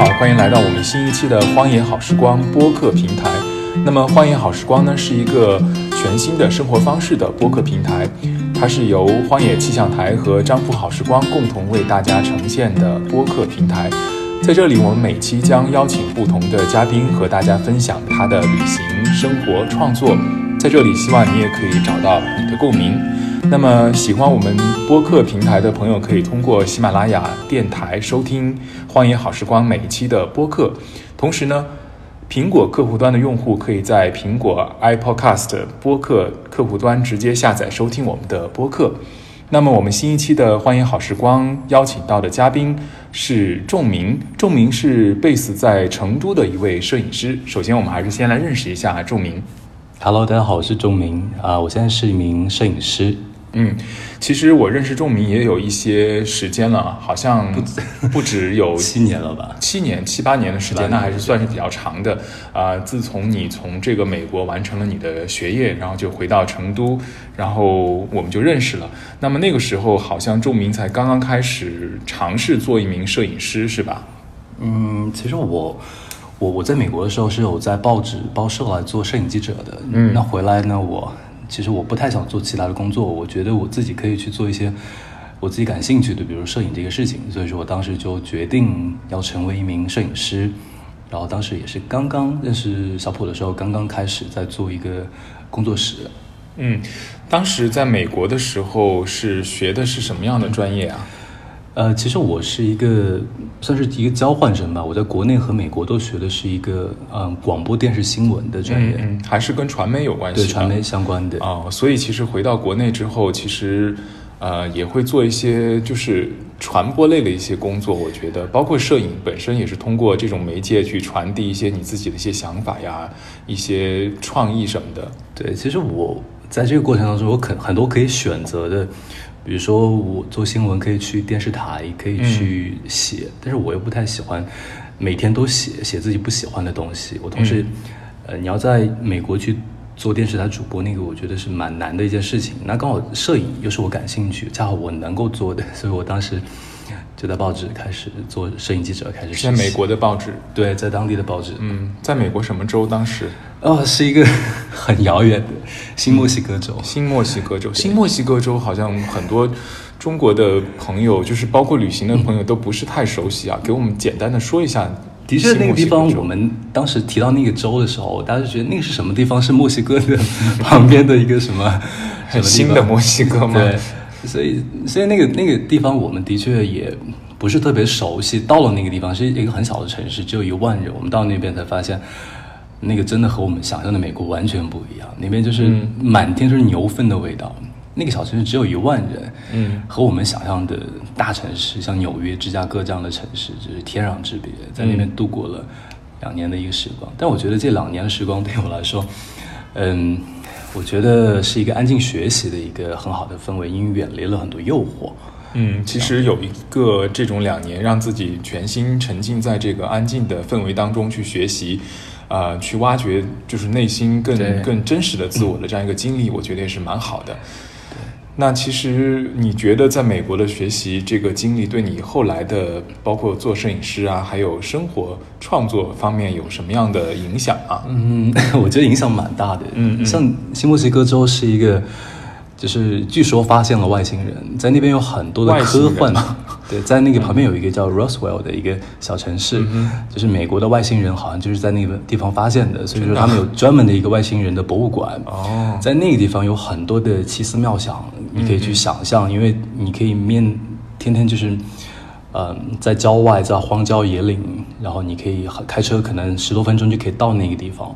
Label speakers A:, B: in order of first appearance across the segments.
A: 好，欢迎来到我们新一期的《荒野好时光》播客平台。那么，《荒野好时光》呢是一个全新的生活方式的播客平台，它是由荒野气象台和张浦好时光共同为大家呈现的播客平台。在这里，我们每期将邀请不同的嘉宾和大家分享他的旅行、生活、创作。在这里，希望你也可以找到你的共鸣。那么，喜欢我们播客平台的朋友，可以通过喜马拉雅电台收听《荒野好时光》每一期的播客。同时呢，苹果客户端的用户可以在苹果 iPodcast 播客客户端直接下载收听我们的播客。那么，我们新一期的《荒野好时光》邀请到的嘉宾是仲明，仲明是 base 在成都的一位摄影师。首先，我们还是先来认识一下仲明。
B: Hello，大家好，我是钟明啊、我现在是一名摄影师。
A: 嗯，其实我认识仲明也有一些时间了，好像不止有
B: 七年了吧？
A: 七年、七八年的时间，那还是算是比较长的。啊、自从你从这个美国完成了你的学业，然后就回到成都，然后我们就认识了。那么那个时候，好像仲明才刚刚开始尝试做一名摄影师，是吧？
B: 嗯，其实我我我在美国的时候是有在报纸报社来做摄影记者的。嗯，那回来呢，我其实我不太想做其他的工作，我觉得我自己可以去做一些我自己感兴趣的，比如摄影这个事情。所以说我当时就决定要成为一名摄影师。然后当时也是刚刚认识小普的时候，刚刚开始在做一个工作室。
A: 嗯，当时在美国的时候是学的是什么样的专业啊？
B: 呃，其实我是一个算是一个交换生吧。我在国内和美国都学的是一个嗯广播电视新闻的专业，
A: 嗯，嗯还是跟传媒有关系。
B: 对传媒相关的。
A: 哦，所以其实回到国内之后，其实呃也会做一些就是传播类的一些工作。我觉得，包括摄影本身也是通过这种媒介去传递一些你自己的一些想法呀、一些创意什么的。
B: 对，其实我在这个过程当中，我很很多可以选择的，比如说我做新闻可以去电视台，可以去写，但是我又不太喜欢每天都写写自己不喜欢的东西。我同时，呃，你要在美国去做电视台主播，那个我觉得是蛮难的一件事情。那刚好摄影又是我感兴趣，恰好我能够做的，所以我当时就在报纸开始做摄影记者，开始
A: 在美国的报纸，
B: 对，在当地的报纸，
A: 嗯，在美国什么州？当时
B: 哦，是一个 很遥远的新墨西哥州。
A: 新墨西哥州。新墨西哥州好像很多中国的朋友，就是包括旅行的朋友都不是太熟悉啊。给我们简单的说一下。
B: 的确，那个地方我们当时提到那个州的时候，大家就觉得那个是什么地方？是墨西哥的 旁边的一个什么
A: 新的墨西哥吗？
B: 对，所以所以那个那个地方我们的确也不是特别熟悉。到了那个地方是一个很小的城市，只有一万人。我们到那边才发现，那个真的和我们想象的美国完全不一样。那边就是
A: 嗯
B: 满天都是牛粪的味道。那个小城市只有一万人，
A: 嗯，
B: 和我们想象的大城市，像纽约、芝加哥这样的城市，就是天壤之别。在那边度过了两年的一个时光，但我觉得这两年的时光对我来说，嗯，我觉得是一个安静学习的一个很好的氛围，因为远离了很多诱惑。
A: 嗯，其实有一个这种两年，让自己全心沉浸在这个安静的氛围当中去学习，呃，去挖掘就是内心更更真实的自我的这样一个经历，我觉得也是蛮好的。那其实你觉得在美国的学习这个经历，对你后来的包括做摄影师啊，还有生活创作方面有什么样的影响啊？
B: 嗯，我觉得影响蛮大的。
A: 嗯嗯
B: 像新墨西哥州是一个，就是据说发现了外星人，在那边有很多的
A: 外
B: 科幻。对，在那个旁边有一个叫 Roswell 的一个小城市，就是美国的外星人好像就是在那个地方发现的，所以说他们有专门的一个外星人的博物馆。
A: 哦
B: 在那个地方有很多的奇思妙想，你可以去想象，因为你可以面天天就是，呃，在郊外，在荒郊野岭，然后你可以开车，可能十多分钟就可以到那个地方。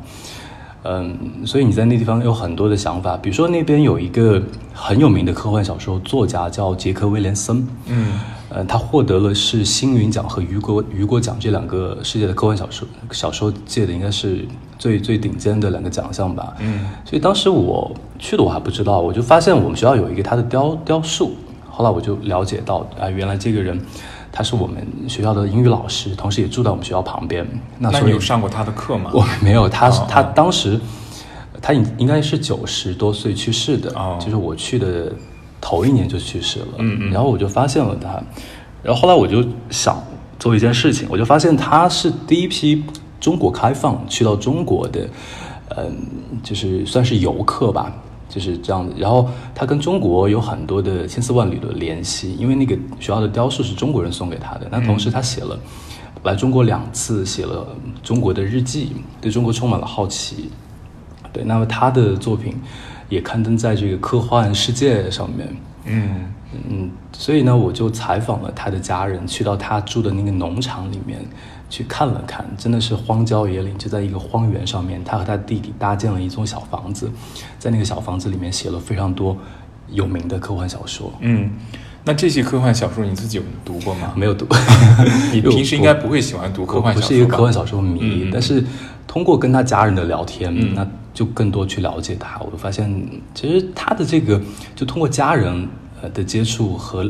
B: 嗯，所以你在那地方有很多的想法，比如说那边有一个很有名的科幻小说作家叫杰克威廉森，
A: 嗯，
B: 呃，他获得了是星云奖和雨果雨果奖这两个世界的科幻小说小说界的应该是最最顶尖的两个奖项吧。
A: 嗯，
B: 所以当时我去的我还不知道，我就发现我们学校有一个他的雕雕塑，后来我就了解到啊、原来这个人他是我们学校的英语老师，同时也住在我们学校旁边。那所以
A: 有上过他的课吗？
B: 我没有，他
A: 哦
B: 他当时他应应该是九十多岁去世的，
A: 哦
B: 就是我去的头一年就去世了，
A: 嗯嗯
B: 然后我就发现了他，然后后来我就想做一件事情，我就发现他是第一批中国开放去到中国的，嗯，就是算是游客吧，就是这样的。然后他跟中国有很多的千丝万缕的联系，因为那个学校的雕塑是中国人送给他的。那同时他写了来中国两次，写了中国的日记，对中国充满了好奇。对，那么他的作品也刊登在这个科幻世界上面。
A: 嗯
B: 嗯，所以呢，我就采访了他的家人，去到他住的那个农场里面去看了看，真的是荒郊野岭，就在一个荒原上面，他和他弟弟搭建了一座小房子，在那个小房子里面写了非常多有名的科幻小说。
A: 嗯，那这些科幻小说你自己有读过吗？
B: 没有读，
A: 你 平时应该不会喜欢读科幻小说吧？
B: 不是一个科幻小说迷，
A: 嗯嗯
B: 但是通过跟他家人的聊天，那就更多去了解他。我就发现，其实他的这个，就通过家人呃的接触和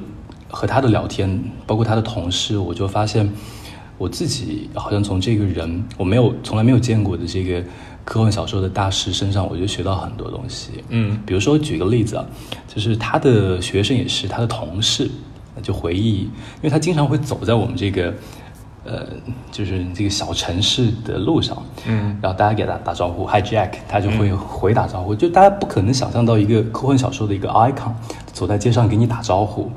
B: 和他的聊天，包括他的同事，我就发现我自己好像从这个人我没有从来没有见过的这个科幻小说的大师身上，我就学到很多东西。
A: 嗯
B: 比如说举个例子啊，就是他的学生也是他的同事，就回忆，因为他经常会走在我们这个，呃，就是这个小城市的路上，
A: 嗯，
B: 然后大家给他打招呼，Hi Jack，他就会回打招呼，就大家不可能想象到一个科幻小说的一个 icon 走在街上给你打招呼，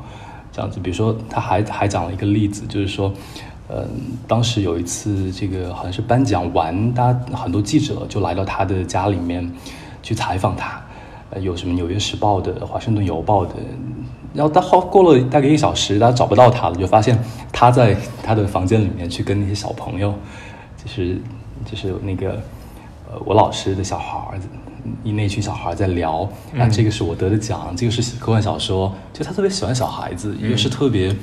B: 这样子。比如说他还还讲了一个例子，就是说。嗯，当时有一次，这个好像是颁奖完，大家很多记者就来到他的家里面去采访他，呃，有什么《纽约时报》的、《华盛顿邮报》的，然后到后过了大概一个小时，大家找不到他了，就发现他在他的房间里面去跟那些小朋友，就是就是那个呃我老师的小孩儿，一那群小孩儿在聊，啊，这个是我得的奖，这个是科幻小说，就他特别喜欢小孩子，又是特别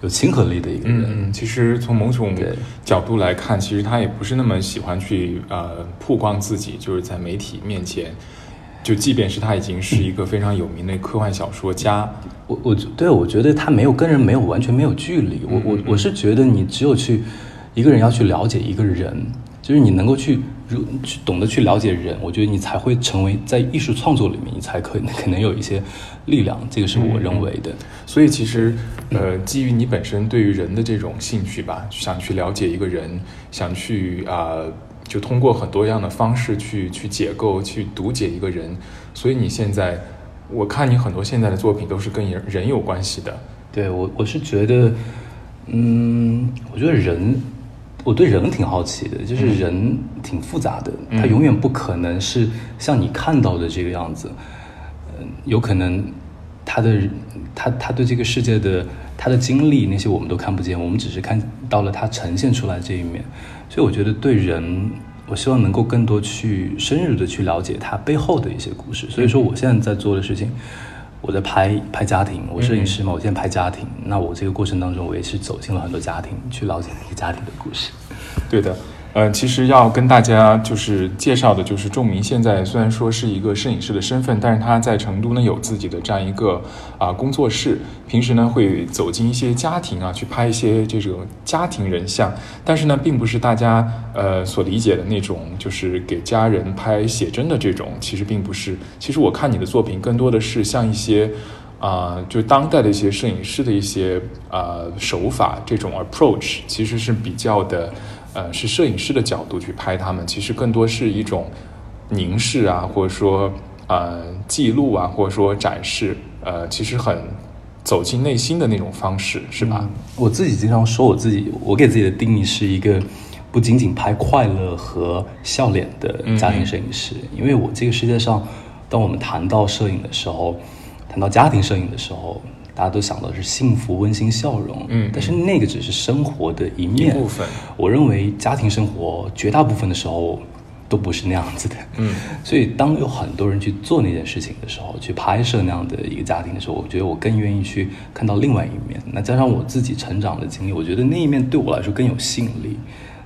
B: 有亲和力的一个人。
A: 其实从某种角度来看，其实他也不是那么喜欢去呃曝光自己，就是在媒体面前，就即便是他已经是一个非常有名的科幻小说家，
B: 我我对我觉得他没有跟人没有完全没有距离。我我我是觉得你只有去一个人要去了解一个人，就是你能够去如去懂得去了解人，我觉得你才会成为在艺术创作里面，你才可可能有一些力量。这个是我认为的。
A: 所以其实，呃，基于你本身对于人的这种兴趣吧，想去了解一个人，想去啊、就通过很多样的方式去去解构、去读解一个人。所以你现在，我看你很多现在的作品都是跟人人有关系的。
B: 对我我是觉得，嗯，我觉得人，我对人挺好奇的，就是人挺复杂的，他永远不可能是像你看到的这个样子，嗯，有可能他的他他对这个世界的他的经历那些我们都看不见，我们只是看到了他呈现出来这一面，所以我觉得对人。我希望能够更多去深入的去了解他背后的一些故事，所以说我现在在做的事情，我在拍拍家庭，我摄影师嘛，我现在拍家庭。那我这个过程当中，我也是走进了很多家庭，去了解那个家庭的故事。
A: 对的，呃，其实要跟大家就是介绍的，就是仲明现在虽然说是一个摄影师的身份，但是他在成都呢有自己的这样一个啊、工作室，平时呢会走进一些家庭啊，去拍一些这种家庭人像，但是呢，并不是大家呃所理解的那种，就是给家人拍写真的这种，其实并不是。其实我看你的作品，更多的是像一些。啊、就当代的一些摄影师的一些啊、手法，这种 approach 其实是比较的，呃，是摄影师的角度去拍他们，其实更多是一种凝视啊，或者说呃记录啊，或者说展示，呃，其实很走进内心的那种方式，是吧？
B: 我自己经常说我自己，我给自己的定义是一个不仅仅拍快乐和笑脸的家庭摄影师，因为我这个世界上，当我们谈到摄影的时候，谈到家庭摄影的时候，大家都想到是幸福、温馨、笑容，
A: 嗯
B: 但是那个只是生活的一面
A: 一部分
B: 我认为家庭生活绝大部分的时候都不是那样子的，
A: 嗯，
B: 所以当有很多人去做那件事情的时候，去拍摄那样的一个家庭的时候，我觉得我更愿意去看到另外一面。那加上我自己成长的经历，我觉得那一面对我来说更有吸引力。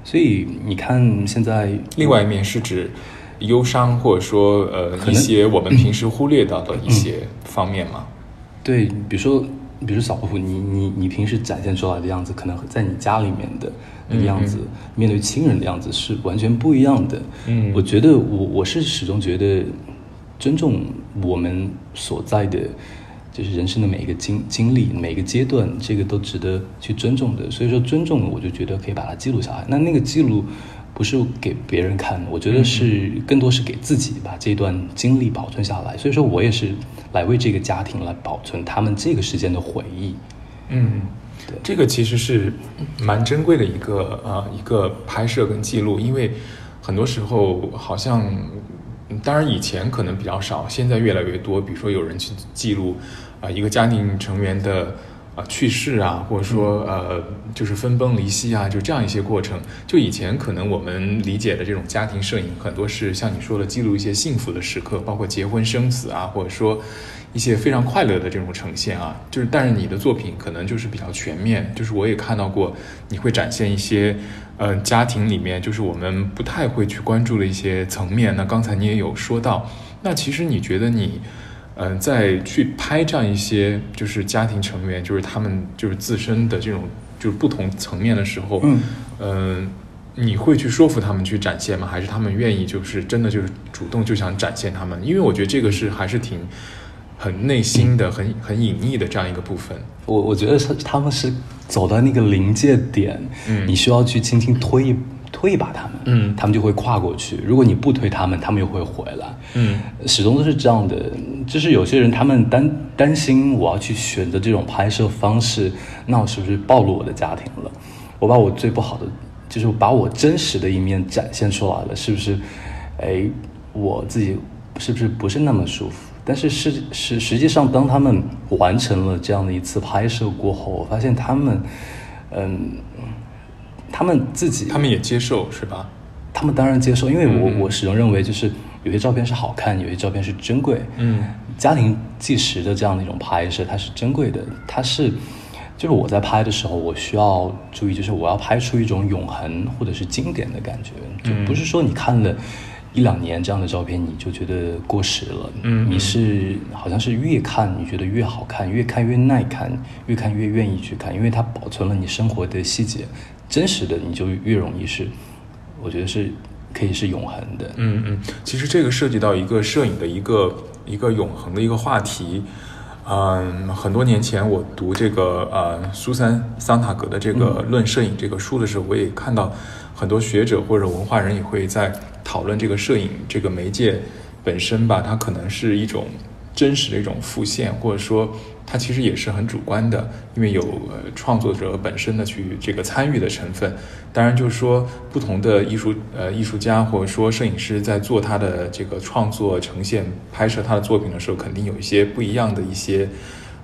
B: 所以你看，现在
A: 另外一面是指忧伤，或者说呃一些我们平时忽略到的一些方面嘛。
B: 对，比如说，比如说小伯父，你你你平时展现出来的样子，可能在你家里面的那个样子，面对亲人的样子是完全不一样的。
A: 嗯
B: 我觉得我我是始终觉得尊重我们所在的就是人生的每一个经经历，每一个阶段，这个都值得去尊重的。所以说，尊重我就觉得可以把它记录下来。那那个记录不是给别人看，我觉得是更多是给自己把这段经历保存下来。所以说我也是来为这个家庭来保存他们这个时间的回忆。
A: 嗯，对，这个其实是蛮珍贵的一个呃一个拍摄跟记录，因为很多时候好像。当然，以前可能比较少，现在越来越多。比如说，有人去记录，啊，一个家庭成员的啊去世啊，或者说呃，就是分崩离析啊，就这样一些过程。就以前可能我们理解的这种家庭摄影，很多是像你说的，记录一些幸福的时刻，包括结婚生子啊，或者说一些非常快乐的这种呈现啊。就是，但是你的作品可能就是比较全面，就是我也看到过，你会展现一些。呃，家庭里面就是我们不太会去关注的一些层面。那刚才你也有说到，那其实你觉得你，呃，在去拍这样一些就是家庭成员，就是他们就是自身的这种就是不同层面的时候，嗯，你会去说服他们去展现吗？还是他们愿意就是真的就是主动就想展现他们？因为我觉得这个是还是挺。很内心的、很很隐秘的这样一个部分，
B: 我我觉得是他们是走到那个临界点，嗯，你需要去轻轻推一推一把他们，嗯，他们就会跨过去。如果你不推他们，他们又会回来，嗯，始终都是这样的。就是有些人他们担担心我要去选择这种拍摄方式，那我是不是暴露我的家庭了？我把我最不好的，就是把我真实的一面展现出来了，是不是？哎，我自己是不是不是那么舒服？但是实实实际上，当他们完成了这样的一次拍摄过后，我发现他们，嗯，他们自己，
A: 他们也接受是吧？
B: 他们当然接受，因为我我始终认为，就是有些照片是好看，有些照片是珍贵。嗯，家庭纪实的这样的一种拍摄，它是珍贵的，它是，就是我在拍的时候，我需要注意，就是我要拍出一种永恒或者是经典的感觉，就不是说你看了。一两年这样的照片，你就觉得过时了。嗯，你是好像是越看你觉得越好看，越看越耐看，越看越愿意去看，因为它保存了你生活的细节，真实的你就越容易是，我觉得是可以是永恒的。
A: 嗯嗯，其实这个涉及到一个摄影的一个一个永恒的一个话题。嗯，很多年前我读这个呃苏珊桑塔格的这个《论摄影》这个书的时候，我也看到很多学者或者文化人也会在。讨论这个摄影这个媒介本身吧，它可能是一种真实的一种复现，或者说它其实也是很主观的，因为有创作者本身的去这个参与的成分。当然，就是说不同的艺术呃艺术家或者说摄影师在做他的这个创作、呈现、拍摄他的作品的时候，肯定有一些不一样的一些。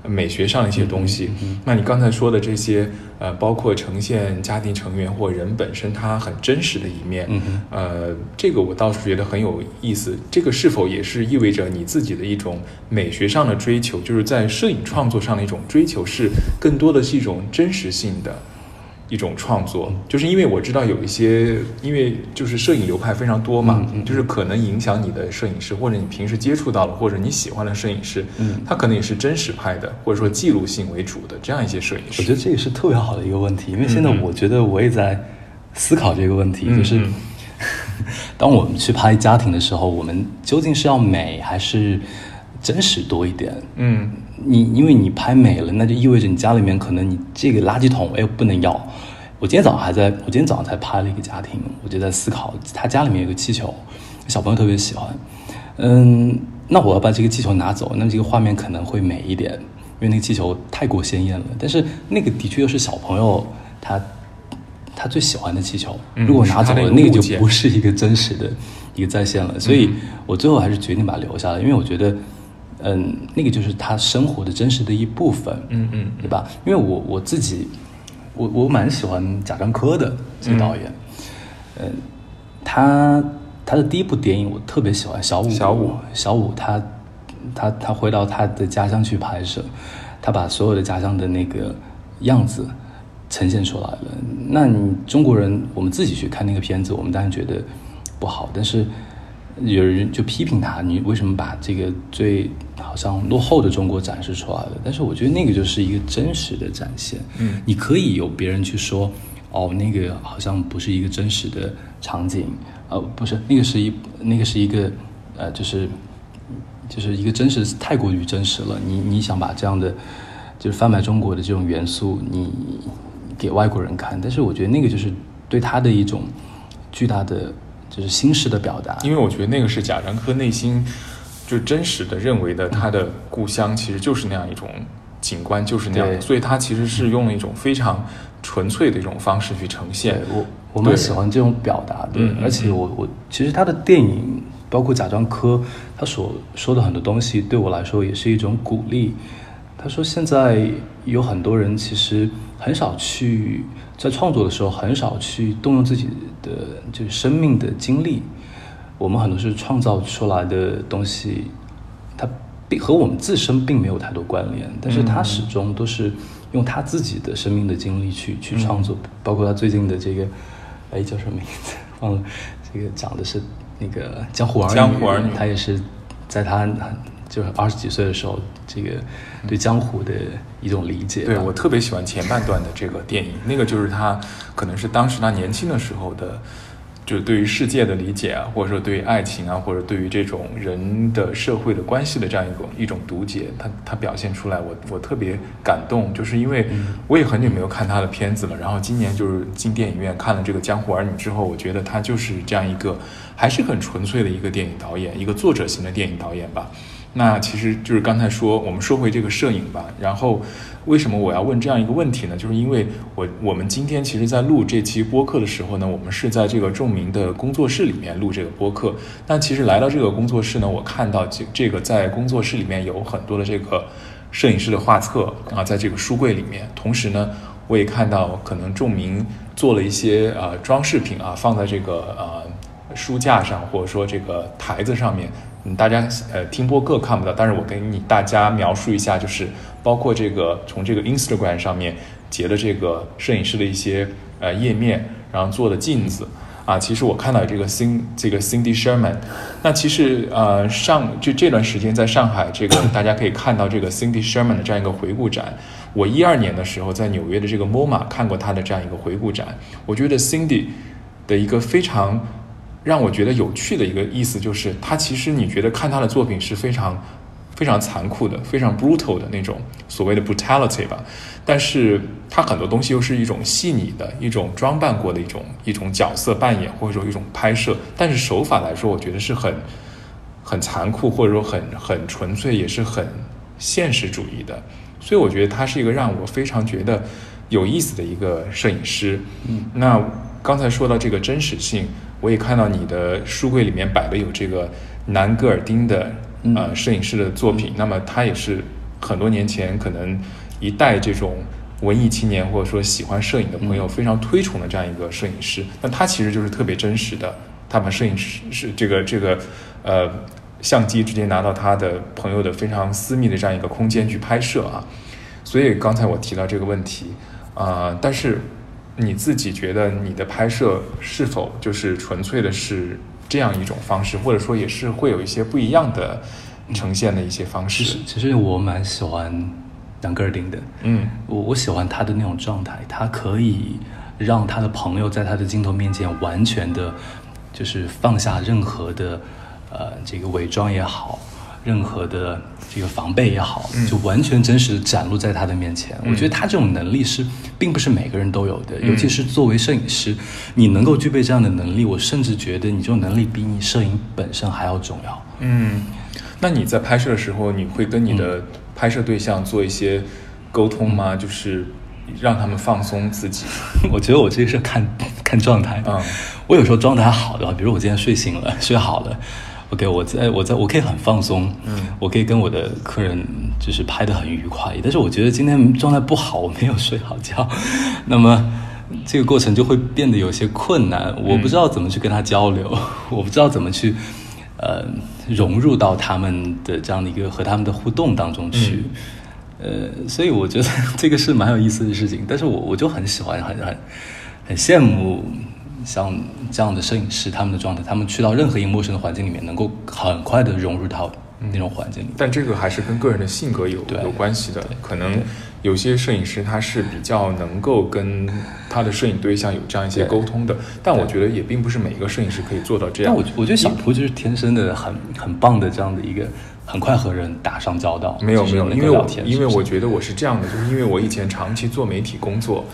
A: 美学上的一些东西，那你刚才说的这些，呃，包括呈现家庭成员或人本身他很真实的一面，呃，这个我倒是觉得很有意思。这个是否也是意味着你自己的一种美学上的追求，就是在摄影创作上的一种追求，是更多的是一种真实性的？一种创作，就是因为我知道有一些，因为就是摄影流派非常多嘛，就是可能影响你的摄影师，或者你平时接触到了，或者你喜欢的摄影师，嗯，他可能也是真实派的，或者说记录性为主的这样一些摄影师。
B: 我觉得这也是特别好的一个问题，因为现在我觉得我也在思考这个问题，就是 当我们去拍家庭的时候，我们究竟是要美还是真实多一点？嗯。你因为你拍美了，那就意味着你家里面可能你这个垃圾桶哎不能要。我今天早上还在，我今天早上才拍了一个家庭，我就在思考，他家里面有个气球，小朋友特别喜欢。嗯，那我要把这个气球拿走，那这个画面可能会美一点，因为那个气球太过鲜艳了。但是那个的确又是小朋友他他最喜欢的气球，如果拿走了，那个就不是一个真实的一个再现了。所以我最后还是决定把它留下来，因为我觉得。嗯，那个就是他生活的真实的一部分，嗯嗯，对吧？因为我我自己，我我蛮喜欢贾樟柯的这个导演，嗯，他他的第一部电影我特别喜欢小五
A: 小五
B: 小五，他他他回到他的家乡去拍摄，他把所有的家乡的那个样子呈现出来了。那你中国人，我们自己去看那个片子，我们当然觉得不好，但是。有人就批评他，你为什么把这个最好像落后的中国展示出来了？但是我觉得那个就是一个真实的展现。嗯，你可以有别人去说，哦，那个好像不是一个真实的场景，呃，不是，那个是一那个是一个呃，就是就是一个真实太过于真实了。你你想把这样的就是贩卖中国的这种元素，你给外国人看，但是我觉得那个就是对他的一种巨大的就是心事的表达。
A: 因为我觉得那个是贾樟柯内心就真实的认为的，他的故乡其实就是那样一种景观，就是那样，所以他其实是用了一种非常纯粹的一种方式去呈现。
B: 我我蛮喜欢这种表达的，而且我我其实他的电影。包括贾樟柯，他所说的很多东西，对我来说也是一种鼓励。他说，现在有很多人其实很少去在创作的时候，很少去动用自己的就是生命的经历。我们很多是创造出来的东西，它并和我们自身并没有太多关联，但是他始终都是用他自己的生命的经历去去创作。包括他最近的这个，哎，叫什么名字？忘了。这个讲的是。那个江湖儿女，他也是在他就是二十几岁的时候，这个对江湖的一种理解。
A: 对我特别喜欢前半段的这个电影，那个就是他可能是当时他年轻的时候的。就是对于世界的理解啊，或者说对于爱情啊，或者对于这种人的社会的关系的这样一种一种读解，他他表现出来，我我特别感动，就是因为我也很久没有看他的片子了，然后今年就是进电影院看了这个《江湖儿女》之后，我觉得他就是这样一个还是很纯粹的一个电影导演，一个作者型的电影导演吧。那其实就是刚才说，我们说回这个摄影吧，然后。为什么我要问这样一个问题呢？就是因为我我们今天其实，在录这期播客的时候呢，我们是在这个仲明的工作室里面录这个播客。但其实来到这个工作室呢，我看到这这个在工作室里面有很多的这个摄影师的画册啊，在这个书柜里面。同时呢，我也看到可能仲明做了一些呃装饰品啊，放在这个呃书架上，或者说这个台子上面。嗯，大家呃听播客看不到，但是我跟你大家描述一下，就是包括这个从这个 Instagram 上面截的这个摄影师的一些呃页面，然后做的镜子啊，其实我看到这个 Cin 这个 Cindy Sherman，那其实呃上就这段时间在上海这个大家可以看到这个 Cindy Sherman 的这样一个回顾展，我一二年的时候在纽约的这个 MoMA 看过他的这样一个回顾展，我觉得 Cindy 的一个非常。让我觉得有趣的一个意思就是，他其实你觉得看他的作品是非常非常残酷的，非常 brutal 的那种所谓的 brutality 吧。但是他很多东西又是一种细腻的一种装扮过的一种一种角色扮演，或者说一种拍摄。但是手法来说，我觉得是很很残酷，或者说很很纯粹，也是很现实主义的。所以我觉得他是一个让我非常觉得有意思的一个摄影师。
B: 嗯，
A: 那刚才说到这个真实性。我也看到你的书柜里面摆的有这个南戈尔丁的呃摄影师的作品，那么他也是很多年前可能一代这种文艺青年或者说喜欢摄影的朋友非常推崇的这样一个摄影师。那他其实就是特别真实的，他把摄影师是这个这个呃相机直接拿到他的朋友的非常私密的这样一个空间去拍摄啊。所以刚才我提到这个问题啊，但是。你自己觉得你的拍摄是否就是纯粹的是这样一种方式，或者说也是会有一些不一样的呈现的一些方式？
B: 其实我蛮喜欢杨格尔丁的，
A: 嗯，
B: 我我喜欢他的那种状态，他可以让他的朋友在他的镜头面前完全的，就是放下任何的呃这个伪装也好。任何的这个防备也好，就完全真实的展露在他的面前。我觉得他这种能力是，并不是每个人都有的。尤其是作为摄影师，你能够具备这样的能力，我甚至觉得你这种能力比你摄影本身还要重要。
A: 嗯，那你在拍摄的时候，你会跟你的拍摄对象做一些沟通吗？就是让他们放松自己。
B: 我觉得我这个是看看状态。
A: 嗯，
B: 我有时候状态好的话，比如我今天睡醒了，睡好了。OK，我在我在我可以很放松，
A: 嗯，
B: 我可以跟我的客人就是拍的很愉快。但是我觉得今天状态不好，我没有睡好觉，那么这个过程就会变得有些困难。我不知道怎么去跟他交流，我不知道怎么去呃融入到他们的这样的一个和他们的互动当中去。呃，所以我觉得 这个是蛮有意思的事情。但是我我就很喜欢，很很很羡慕。像这样的摄影师，他们的状态，他们去到任何一个陌生的环境里面，能够很快的融入到那种环境里。
A: 但这个还是跟个人的性格有有关系的。可能有些摄影师他是比较能够跟他的摄影对象有这样一些沟通的。但我觉得也并不是每一个摄影师可以做到这样。
B: 但我我觉得小蒲就是天生的很很棒的这样的一个很快和人打上交道。
A: 没有没有，因为我因为我
B: 觉
A: 觉得我是这样的，就是因为我以前长期做媒体工作，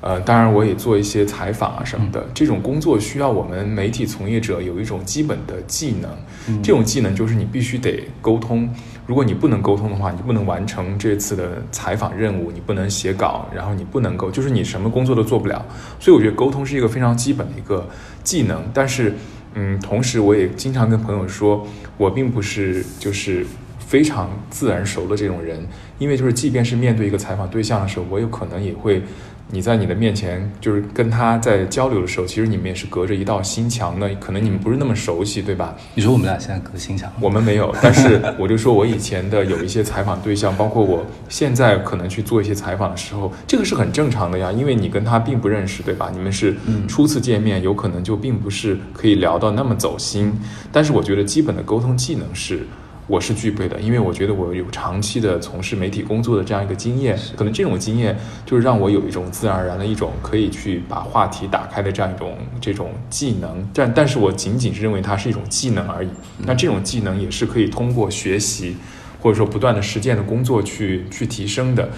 A: 呃，当然我也做一些采访啊什么的。这种工作需要我们媒体从业者有一种基本的技能，这种技能就是你必须得沟通。如果你不能沟通的话，你不能完成这次的采访任务，你不能写稿，然后你不能够，就是你什么工作都做不了。所以我觉得沟通是一个非常基本的一个技能，但是。嗯，同时我也经常跟朋友说，我并不是就是非常自然熟的这种人，因为就是即便是面对一个采访对象的时候，我有可能也会。你在你的面前，就是跟他在交流的时候，其实你们也是隔着一道心墙的，可能你们不是那么熟悉，对吧？
B: 你说我们俩现在隔心墙？
A: 我们没有，但是我就说我以前的有一些采访对象，包括我现在可能去做一些采访的时候，这个是很正常的呀，因为你跟他并不认识，对吧？你们是初次见面，有可能就并不是可以聊到那么走心，但是我觉得基本的沟通技能是。我是具备的，因为我觉得我有长期的从事媒体工作的这样一个经验，可能这种经验就是让我有一种自然而然的一种可以去把话题打开的这样一种这种技能。但但是我仅仅是认为它是一种技能而已。那这种技能也是可以通过学习或者说不断的实践的工作去去提升的。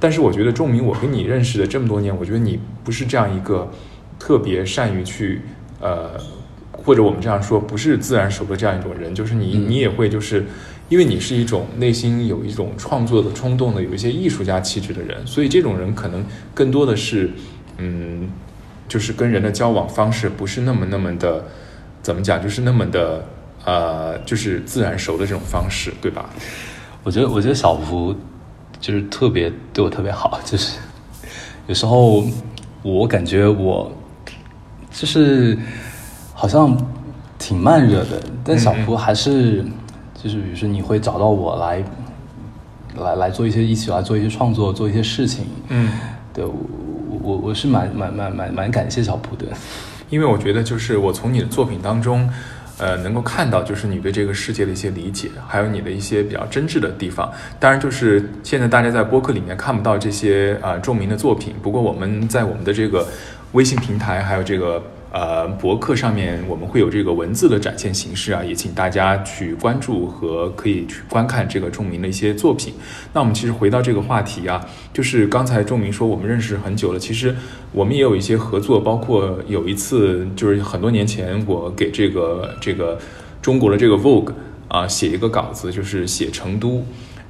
A: 但是我觉得仲明，我跟你认识的这么多年，我觉得你不是这样一个特别善于去呃。或者我们这样说，不是自然熟的这样一种人，就是你，你也会就是，因为你是一种内心有一种创作的冲动的，有一些艺术家气质的人，所以这种人可能更多的是，嗯，就是跟人的交往方式不是那么那么的，怎么讲，就是那么的，呃，就是自然熟的这种方式，对吧？
B: 我觉得，我觉得小福就是特别对我特别好，就是有时候我感觉我就是。好像挺慢热的，但小蒲还是就是，比如说你会找到我来，来来做一些一起来做一些创作，做一些事情。
A: 嗯，
B: 对我我我是蛮蛮蛮蛮蛮感谢小蒲的，
A: 因为我觉得就是我从你的作品当中，呃，能够看到就是你对这个世界的一些理解，还有你的一些比较真挚的地方。当然，就是现在大家在播客里面看不到这些啊著名的作品，不过我们在我们的这个微信平台还有这个。呃，博客上面我们会有这个文字的展现形式啊，也请大家去关注和可以去观看这个仲明的一些作品。那我们其实回到这个话题啊，就是刚才仲明说我们认识很久了，其实我们也有一些合作，包括有一次就是很多年前我给这个这个中国的这个 Vogue 啊写一个稿子，就是写成都。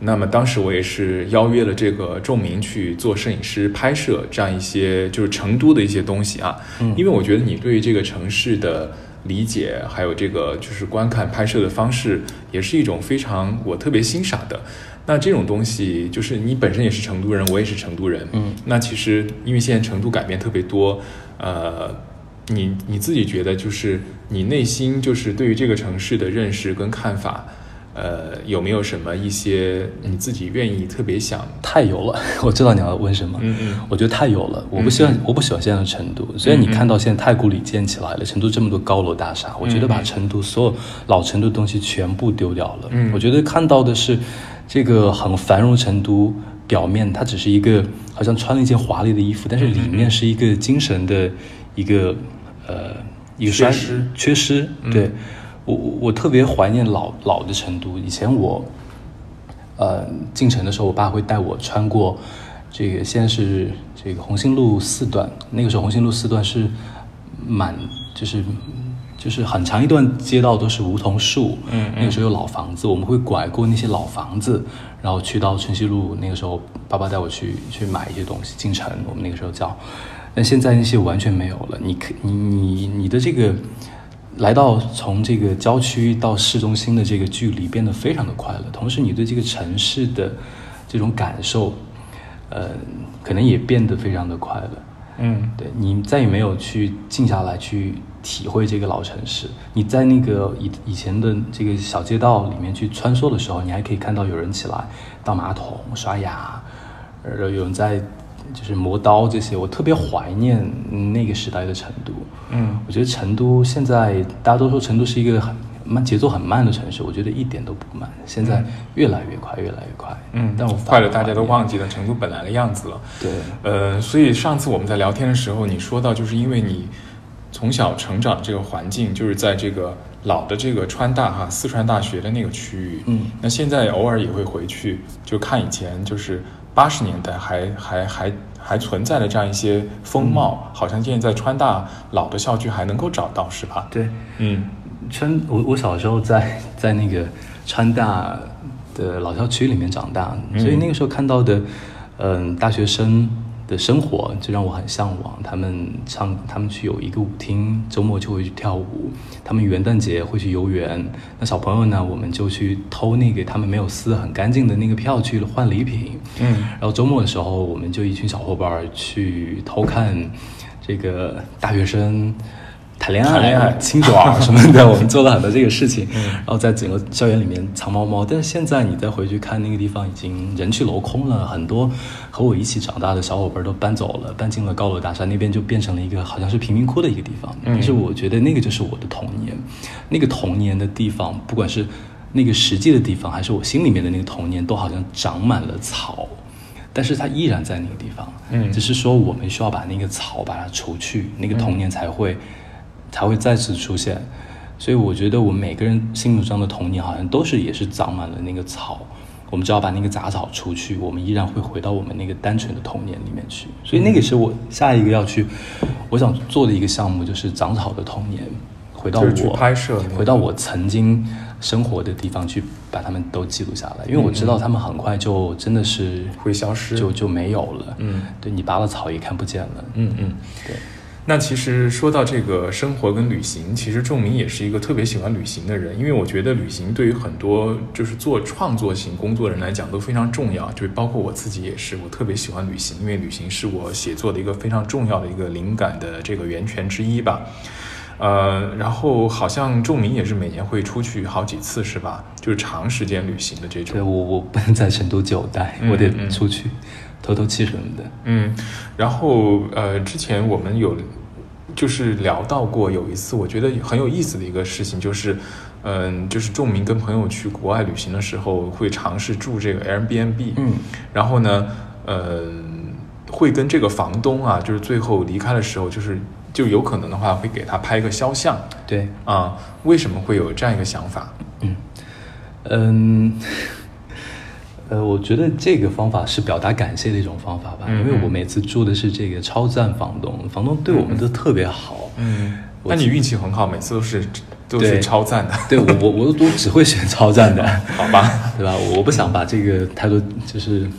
A: 那么当时我也是邀约了这个仲明去做摄影师拍摄这样一些就是成都的一些东西啊，因为我觉得你对于这个城市的理解，还有这个就是观看拍摄的方式，也是一种非常我特别欣赏的。那这种东西就是你本身也是成都人，我也是成都人，
B: 嗯，
A: 那其实因为现在成都改变特别多，呃，你你自己觉得就是你内心就是对于这个城市的认识跟看法。呃，有没有什么一些你自己愿意特别想？
B: 太油了，我知道你要问什么。
A: 嗯嗯，
B: 我觉得太油了，我不喜欢，我不喜欢现在的成都。所以你看到现在太古里建起来了，成都这么多高楼大厦，我觉得把成都所有老成都的东西全部丢掉了。
A: 嗯，
B: 我觉得看到的是这个很繁荣成都，表面它只是一个好像穿了一件华丽的衣服，但是里面是一个精神的一个呃一个
A: 缺失，
B: 缺失，对。我我特别怀念老老的成都。以前我，呃，进城的时候，我爸会带我穿过这个，现在是这个红星路四段。那个时候红星路四段是满，就是就是很长一段街道都是梧桐树。
A: 嗯。
B: 那个时候有老房子，我们会拐过那些老房子，然后去到春熙路。那个时候，爸爸带我去去买一些东西进城。我们那个时候叫，但现在那些完全没有了。你可你你你的这个。来到从这个郊区到市中心的这个距离变得非常的快乐，同时你对这个城市的这种感受，呃，可能也变得非常的快乐。
A: 嗯，
B: 对你再也没有去静下来去体会这个老城市。你在那个以以前的这个小街道里面去穿梭的时候，你还可以看到有人起来倒马桶、刷牙，呃，有人在。就是磨刀这些，我特别怀念那个时代的成都。
A: 嗯，
B: 我觉得成都现在大家都说成都是一个很慢、节奏很慢的城市，我觉得一点都不慢，现在越来越快，越来越快。
A: 嗯，
B: 但我
A: 快了，大家都忘记了成都本来的样子了。
B: 对，
A: 呃，所以上次我们在聊天的时候，你说到就是因为你从小成长这个环境就是在这个老的这个川大哈四川大学的那个区域，
B: 嗯，
A: 那现在偶尔也会回去，就看以前就是八十年代还还还还存在的这样一些风貌，好像现在在川大老的校区还能够找到，是吧？
B: 对，
A: 嗯。
B: 川我我小时候在在那个川大的老校区里面长大，所以那个时候看到的，嗯，大学生的生活就让我很向往。他们唱，他们去有一个舞厅，周末就会去跳舞。他们元旦节会去游园。那小朋友呢，我们就去偷那个他们没有撕很干净的那个票去换礼品。
A: 嗯
B: 然后周末的时候，我们就一群小伙伴儿去偷看这个大学生谈恋爱、
A: 谈恋爱
B: 亲嘴儿什么的，我们做了很多这个事情。然后在整个校园里面藏猫猫。但是现在你再回去看那个地方，已经人去楼空了，很多和我一起长大的小伙伴都搬走了，搬进了高楼大厦，那边就变成了一个好像是贫民窟的一个地方。但是我觉得那个就是我的童年，那个童年的地方，不管是那个实际的地方，还是我心里面的那个童年，都好像长满了草。但是它依然在那个地方，
A: 嗯
B: 只是说我们需要把那个草把它除去，那个童年才会、才会再次出现。所以我觉得我们每个人心目中的童年，好像都是也是长满了那个草。我们只要把那个杂草除去，我们依然会回到我们那个单纯的童年里面去。所以那个是我下一个要去，我想做的一个项目，就是长草的童年，回到我
A: 拍摄
B: 回到我曾经生活的地方去，把它们都记录下来。因为我知道他们很快就真的是
A: 会消失
B: 就就没有了。
A: 嗯，
B: 对你拔了草也看不见了。
A: 嗯嗯。
B: 对。
A: 那其实说到这个生活跟旅行，其实仲明也是一个特别喜欢旅行的人，因为我觉得旅行对于很多就是做创作型工作人来讲都非常重要，就包括我自己也是，我特别喜欢旅行，因为旅行是我写作的一个非常重要的一个灵感的这个源泉之一吧。呃，然后好像仲明也是每年会出去好几次，是吧？就是长时间旅行的这种。
B: 对我我不能在成都久待，
A: 嗯
B: 我得
A: 嗯
B: 出去透透气什么的。
A: 嗯，然后呃，之前我们有就是聊到过有一次，我觉得很有意思的一个事情，就是嗯、就是仲明跟朋友去国外旅行的时候，会尝试住这个 Airbnb，
B: 嗯，
A: 然后呢，嗯，会跟这个房东啊，就是最后离开的时候，就是就有可能的话会给他拍一个肖像
B: 对，
A: 啊，为什么会有这样一个想法？
B: 嗯嗯，呃，我觉得这个方法是表达感谢的一种方法吧，
A: 嗯
B: 因为我每次住的是这个超赞房东，房东对我们都特别好。
A: 嗯，那你运气很好，每次都是都是超赞的，
B: 对我我我我只会选超赞的，
A: 好吧？
B: 对吧？我不想把这个太多就是。嗯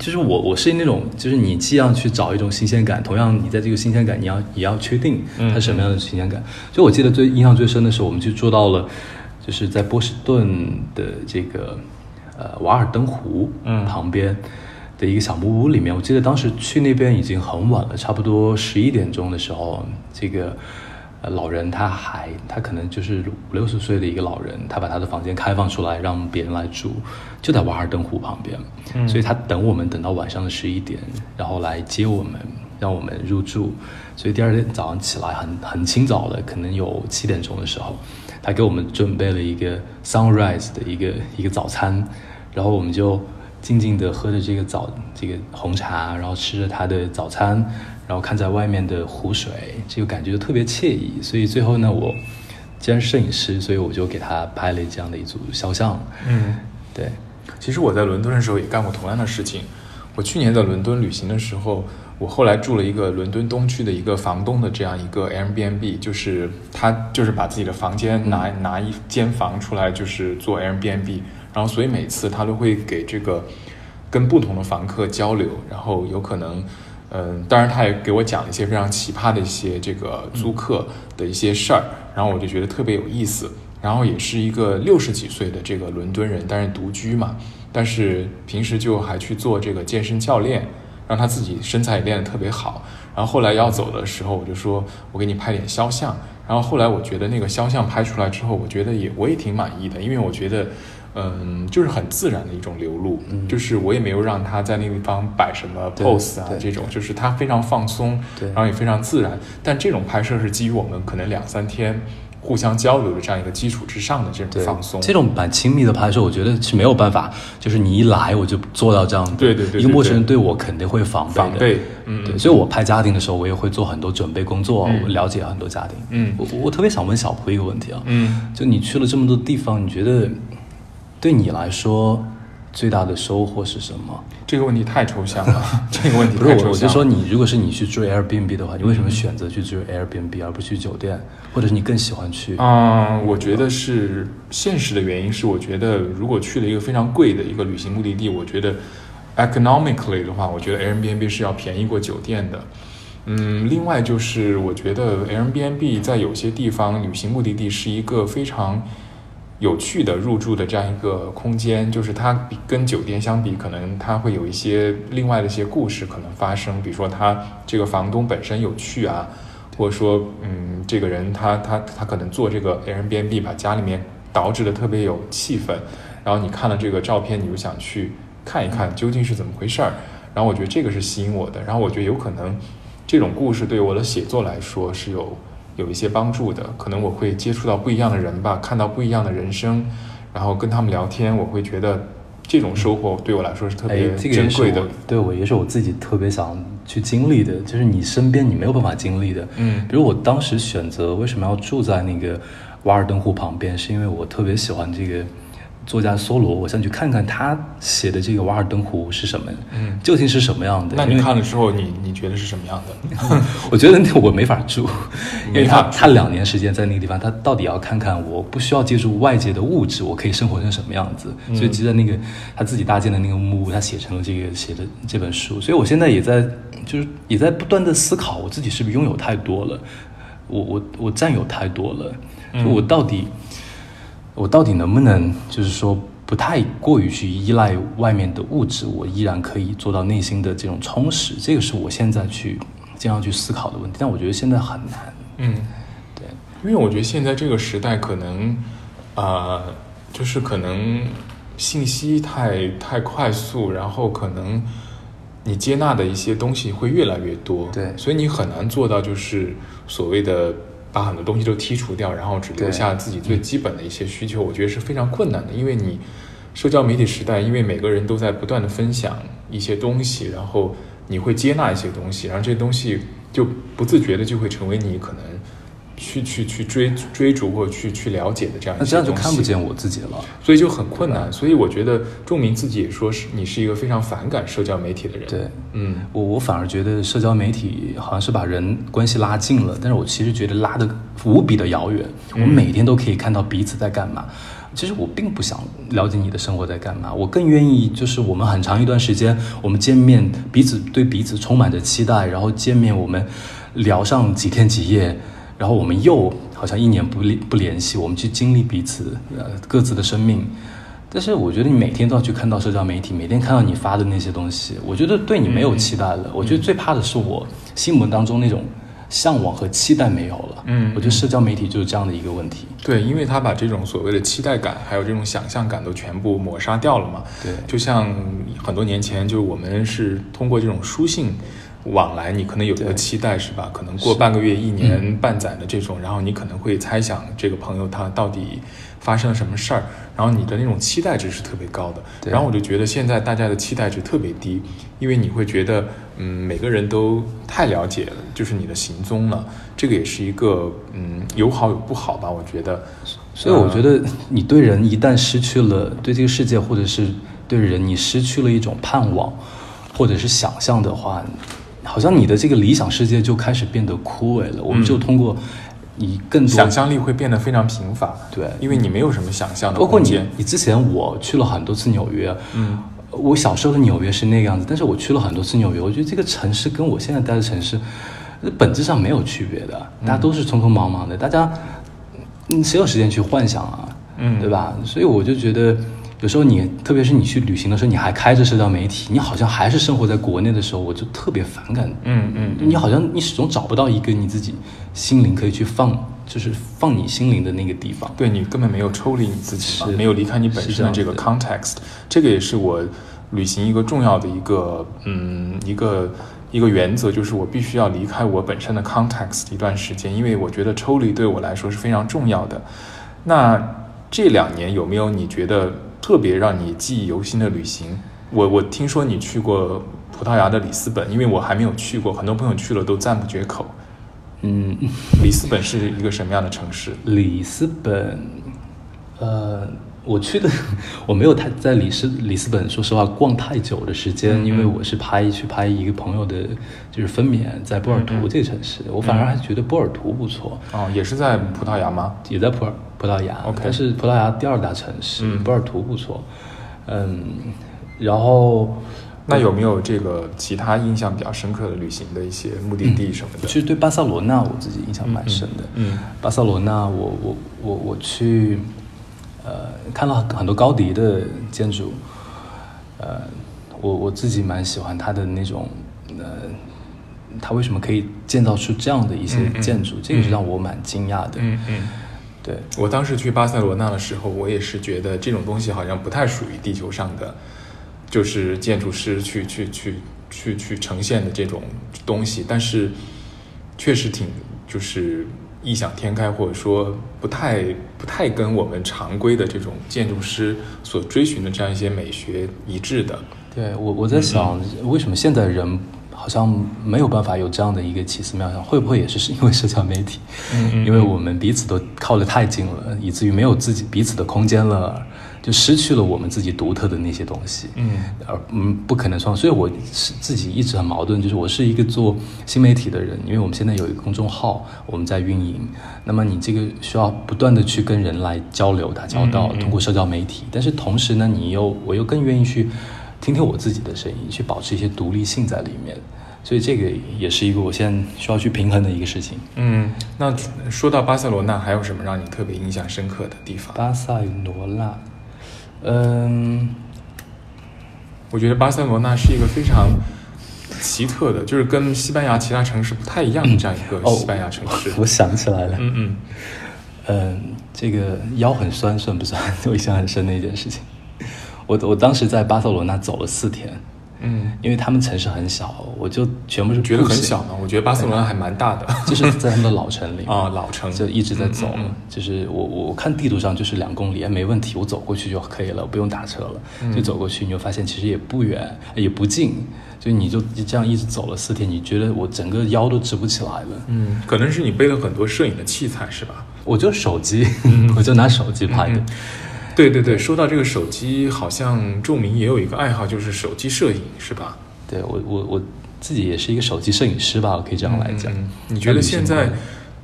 B: 就是我，我是那种，就是你既要去找一种新鲜感，同样你在这个新鲜感，你要也要确定它是什么样的新鲜感。所以我记得最印象最深的是，我们去住到了，就是在波士顿的这个呃瓦尔登湖
A: 嗯
B: 旁边的一个小木屋里面。我记得当时去那边已经很晚了，差不多十一点钟的时候，这个呃老人他还他可能就是五六十岁的一个老人，他把他的房间开放出来让别人来住，就在瓦尔登湖旁边。
A: 嗯
B: 所以他等我们等到晚上的十一点，然后来接我们，让我们入住。所以第二天早上起来很很清早的，可能有七点钟的时候，他给我们准备了一个 sunrise 的一个一个早餐，然后我们就静静地喝着这个早这个红茶，然后吃着他的早餐，然后看在外面的湖水，这个感觉就特别惬意。所以最后呢，我既然是摄影师，所以我就给他拍了这样的一组肖像。
A: 嗯。
B: 对，
A: 其实我在伦敦的时候也干过同样的事情。我去年在伦敦旅行的时候，我后来住了一个伦敦东区的一个房东的这样一个 Airbnb，就是他就是把自己的房间拿、拿一间房出来，就是做 Airbnb，然后所以每次他都会给这个跟不同的房客交流，然后有可能。嗯，当然，他也给我讲一些非常奇葩的一些这个租客的一些事儿，然后我就觉得特别有意思。然后也是一个六十几岁的这个伦敦人，但是独居嘛，但是平时就还去做这个健身教练，让他自己身材也练得特别好。然后后来要走的时候，我就说我给你拍点肖像。然后后来我觉得那个肖像拍出来之后，我觉得也我也挺满意的，因为我觉得。嗯，就是很自然的一种流露，
B: 嗯
A: 就是我也没有让他在那个地方摆什么 pose 啊，这种就是他非常放松，
B: 对
A: 然后也非常自然。但这种拍摄是基于我们可能两三天互相交流的这样一个基础之上的这种放松。
B: 这种蛮亲密的拍摄，我觉得是没有办法，就是你一来我就做到这样的。
A: 对对对对
B: 一个陌生人对我肯定会防备的。
A: 防备嗯
B: 对，所以我拍家庭的时候，我也会做很多准备工作，
A: 嗯
B: 我了解很多家庭。
A: 嗯
B: 我我特别想问小蒲一个问题啊，
A: 嗯
B: 就你去了这么多地方，你觉得对你来说最大的收获是什么？
A: 这个问题太抽象了，这个问题
B: 不是我，
A: 太抽象了。
B: 我就说你，如果是你去住 Airbnb 的话，你为什么选择去住 Airbnb 而不去酒店，或者是你更喜欢去？
A: 嗯，我觉得是现实的原因是，我觉得如果去了一个非常贵的一个旅行目的地，我觉得 economically 的话，我觉得 Airbnb 是要便宜过酒店的。嗯，另外就是我觉得 Airbnb 在有些地方旅行目的地是一个非常有趣的入住的这样一个空间，就是它比跟酒店相比，可能它会有一些另外的一些故事可能发生，比如说它这个房东本身有趣啊，或者说嗯，这个人他他他可能做这个 Airbnb 把家里面捯饬的特别有气氛，然后你看了这个照片，你就想去看一看究竟是怎么回事儿，然后我觉得这个是吸引我的，然后我觉得有可能这种故事对我的写作来说是有有一些帮助的，可能我会接触到不一样的人吧，看到不一样的人生，然后跟他们聊天，我会觉得这种收获对我来说是特
B: 哎
A: 别，珍贵的
B: 我。对我也是我自己特别想去经历的，就是你身边你没有办法经历的。
A: 嗯
B: 比如我当时选择为什么要住在那个瓦尔登湖旁边，是因为我特别喜欢这个作家梭罗，我想去看看他写的这个瓦尔登湖是什么，
A: 嗯
B: 究竟是什么样的。
A: 那你看了之后，你你觉得是什么样的？
B: 我觉得那我没法住，因为他他两年时间在那个地方，他到底要看看我不需要借助外界的物质，我可以生活成什么样子。
A: 嗯
B: 所以就在那个他自己搭建的那个木屋，他写成了这个写的这本书。所以我现在也在就是也在不断的思考，我自己是不是拥有太多了，我我我占有太多了，
A: 嗯
B: 就我到底我到底能不能就是说。不太过于去依赖外面的物质，我依然可以做到内心的这种充实。这个是我现在去经常去思考的问题，但我觉得现在很难。
A: 嗯，
B: 对，
A: 因为我觉得现在这个时代可能，呃，就是可能信息太太快速，然后可能你接纳的一些东西会越来越多，
B: 对
A: 所以你很难做到就是所谓的把很多东西都剔除掉，然后只留下自己最基本的一些需求，我觉得是非常困难的，因为你社交媒体时代，因为每个人都在不断的分享一些东西，然后你会接纳一些东西，然后这些东西就不自觉的就会成为你可能去去去追追逐或者去去了解的这样一
B: 那这样就看不见我自己了。
A: 所以就很困难。所以我觉得仲明自己也说是你是一个非常反感社交媒体的人。
B: 对，
A: 嗯
B: 我我反而觉得社交媒体好像是把人关系拉近了，但是我其实觉得拉的无比的遥远。我们每天都可以看到彼此在干嘛。其实我并不想了解你的生活在干嘛，我更愿意就是我们很长一段时间我们见面，彼此对彼此充满着期待，然后见面我们聊上几天几夜，然后我们又好像一年不联不联系，我们去经历彼此呃各自的生命。但是我觉得你每天都要去看到社交媒体，每天看到你发的那些东西，我觉得对你没有期待了。我觉得最怕的是我心目当中那种向往和期待没有了。
A: 嗯
B: 我觉得社交媒体就是这样的一个问题。
A: 对，因为他把这种所谓的期待感，还有这种想象感都全部抹杀掉了嘛。
B: 对
A: 就像很多年前，就是我们是通过这种书信往来，你可能有一个期待是吧？可能过半个月、一年半载的这种，然后你可能会猜想这个朋友他到底发生了什么事儿，然后你的那种期待值是特别高的。然后我就觉得现在大家的期待值特别低，因为你会觉得，嗯，每个人都太了解了，就是你的行踪了。这个也是一个，嗯，有好有不好吧？我觉得。
B: 所以我觉得你对人一旦失去了对这个世界，或者是对人你失去了一种盼望，或者是想象的话，好像你的这个理想世界就开始变得枯萎了。我们就通过你更多
A: 想象力会变得非常贫乏，
B: 对
A: 因为你没有什么想象的
B: 包括你。，你之前我去了很多次纽约，
A: 嗯，
B: 我小时候的纽约是那个样子，但是我去了很多次纽约，我觉得这个城市跟我现在待的城市，本质上没有区别的，大家都是匆匆忙忙的，大家，嗯，谁有时间去幻想啊？
A: 嗯
B: 对吧？所以我就觉得，有时候你，特别是你去旅行的时候，你还开着社交媒体，你好像还是生活在国内的时候，我就特别反感。
A: 嗯嗯
B: 你好像你始终找不到一个你自己心灵可以去放，就是放你心灵的那个地方。
A: 对你根本没有抽离你自己嘛，没有离开你本身的这个 context，这个也是我旅行一个重要的一个嗯一个一个原则，就是我必须要离开我本身的 context 一段时间，因为我觉得抽离对我来说是非常重要的。那这两年有没有你觉得特别让你记忆犹新的旅行？我我听说你去过葡萄牙的里斯本，因为我还没有去过，很多朋友去了都赞不绝口。
B: 嗯，
A: 里斯本是一个什么样的城市？
B: 里斯本，呃，我去的我没有太在里斯里斯本，说实话逛太久的时间，因为我是拍去拍一个朋友的，就是分娩在波尔图这个城市，我反而还觉得波尔图不错。
A: 哦，也是在葡萄牙吗？
B: 也在葡尔葡萄牙
A: OK
B: 但是葡萄牙第二大城市，
A: 嗯
B: 波尔图不错。嗯，然后
A: 那有没有这个其他印象比较深刻的旅行的一些目的地什么的？
B: 其实对巴塞罗那我自己印象蛮深的。
A: 嗯嗯
B: 巴塞罗那我我我我去，呃，看了很多高迪的建筑，呃，我我自己蛮喜欢他的那种，呃，他为什么可以建造出这样的一些
A: 嗯嗯
B: 建筑，这个是让我蛮惊讶的。
A: 嗯嗯。
B: 对，
A: 我当时去巴塞罗那的时候，我也是觉得这种东西好像不太属于地球上的，就是建筑师去去去去去呈现的这种东西，但是确实挺就是异想天开，或者说不太不太跟我们常规的这种建筑师所追寻的这样一些美学一致的。
B: 对我我在想，为什么现在人好像没有办法有这样的一个奇思妙想？会不会也是是因为社交媒体？
A: 嗯嗯
B: 因为我们彼此都靠得太近了，以至于没有自己彼此的空间了，就失去了我们自己独特的那些东西。
A: 嗯
B: 而嗯不可能创，所以我是自己一直很矛盾，就是我是一个做新媒体的人，因为我们现在有一个公众号，我们在运营，那么你这个需要不断的去跟人来交流打交道，
A: 嗯嗯嗯
B: 通过社交媒体，但是同时呢，你又我又更愿意去听听我自己的声音，去保持一些独立性在里面，所以这个也是一个我现在需要去平衡的一个事情。
A: 嗯，那说到巴塞罗那，还有什么让你特别印象深刻的地方？
B: 巴塞罗那，嗯。
A: 我觉得巴塞罗那是一个非常奇特的，就是跟西班牙其他城市不太一样的这样一个
B: 哦
A: 西班牙城市。
B: 我想起来了，
A: 嗯嗯
B: 嗯，这个腰很酸算不算？我印象很深的一件事情。我我当时在巴塞罗那走了四天，
A: 嗯，
B: 因为他们城市很小，我就全部是
A: 觉得很小嘛？我觉得巴塞罗那还蛮大的。
B: 就是在他们的老城里
A: 啊老城
B: 就一直在走，
A: 嗯嗯嗯
B: 就是我我我看地图上就是两公里，哎没问题，我走过去就可以了，不用打车了，
A: 嗯
B: 就走过去，你就发现其实也不远，也不近，就你就这样一直走了四天，你觉得我整个腰都直不起来了。
A: 嗯，可能是你背了很多摄影的器材，是吧？
B: 我就手机，我就拿手机拍的。
A: 嗯对对对，说到这个手机，好像仲明也有一个爱好，就是手机摄影，是吧？
B: 对我我我自己也是一个手机摄影师吧，我可以这样来讲。
A: 你觉得现在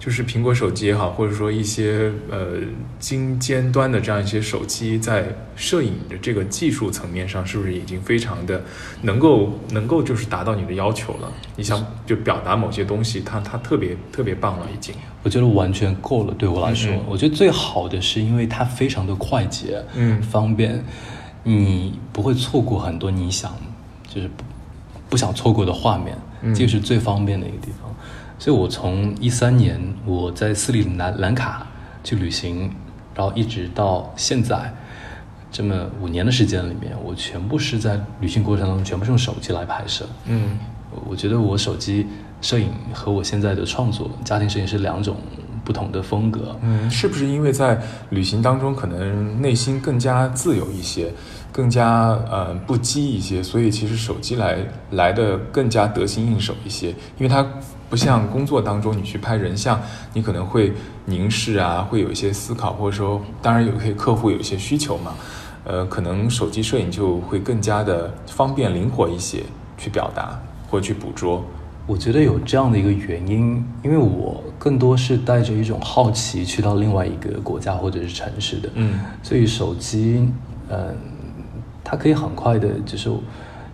A: 就是苹果手机也好，或者说一些呃精尖端的这样一些手机，在摄影的这个技术层面上，是不是已经非常的能够能够就是达到你的要求了？你想就表达某些东西，它它特别特别棒了，已经。
B: 我觉得完全够了，对我来说，
A: 嗯嗯
B: 我觉得最好的是因为它非常的快捷，
A: 嗯
B: 方便，你不会错过很多你想就是不不想错过的画面，
A: 嗯
B: 这个是最方便的一个地方。所以我从一三年我在斯里兰兰卡去旅行，然后一直到现在这么五年的时间里面，我全部是在旅行过程当中全部是用手机来拍摄。
A: 嗯
B: 我觉得我手机摄影和我现在的创作家庭摄影是两种不同的风格。
A: 嗯，是不是因为在旅行当中，可能内心更加自由一些，更加呃不羁一些，所以其实手机来来的更加得心应手一些，因为它不像工作当中你去拍人像，你可能会凝视啊，会有一些思考，或者说当然有些客户有一些需求嘛，呃，可能手机摄影就会更加的方便灵活一些去表达或去捕捉。
B: 我觉得有这样的一个原因，因为我更多是带着一种好奇去到另外一个国家或者是城市的，
A: 嗯。
B: 所以手机，嗯，它可以很快的，就是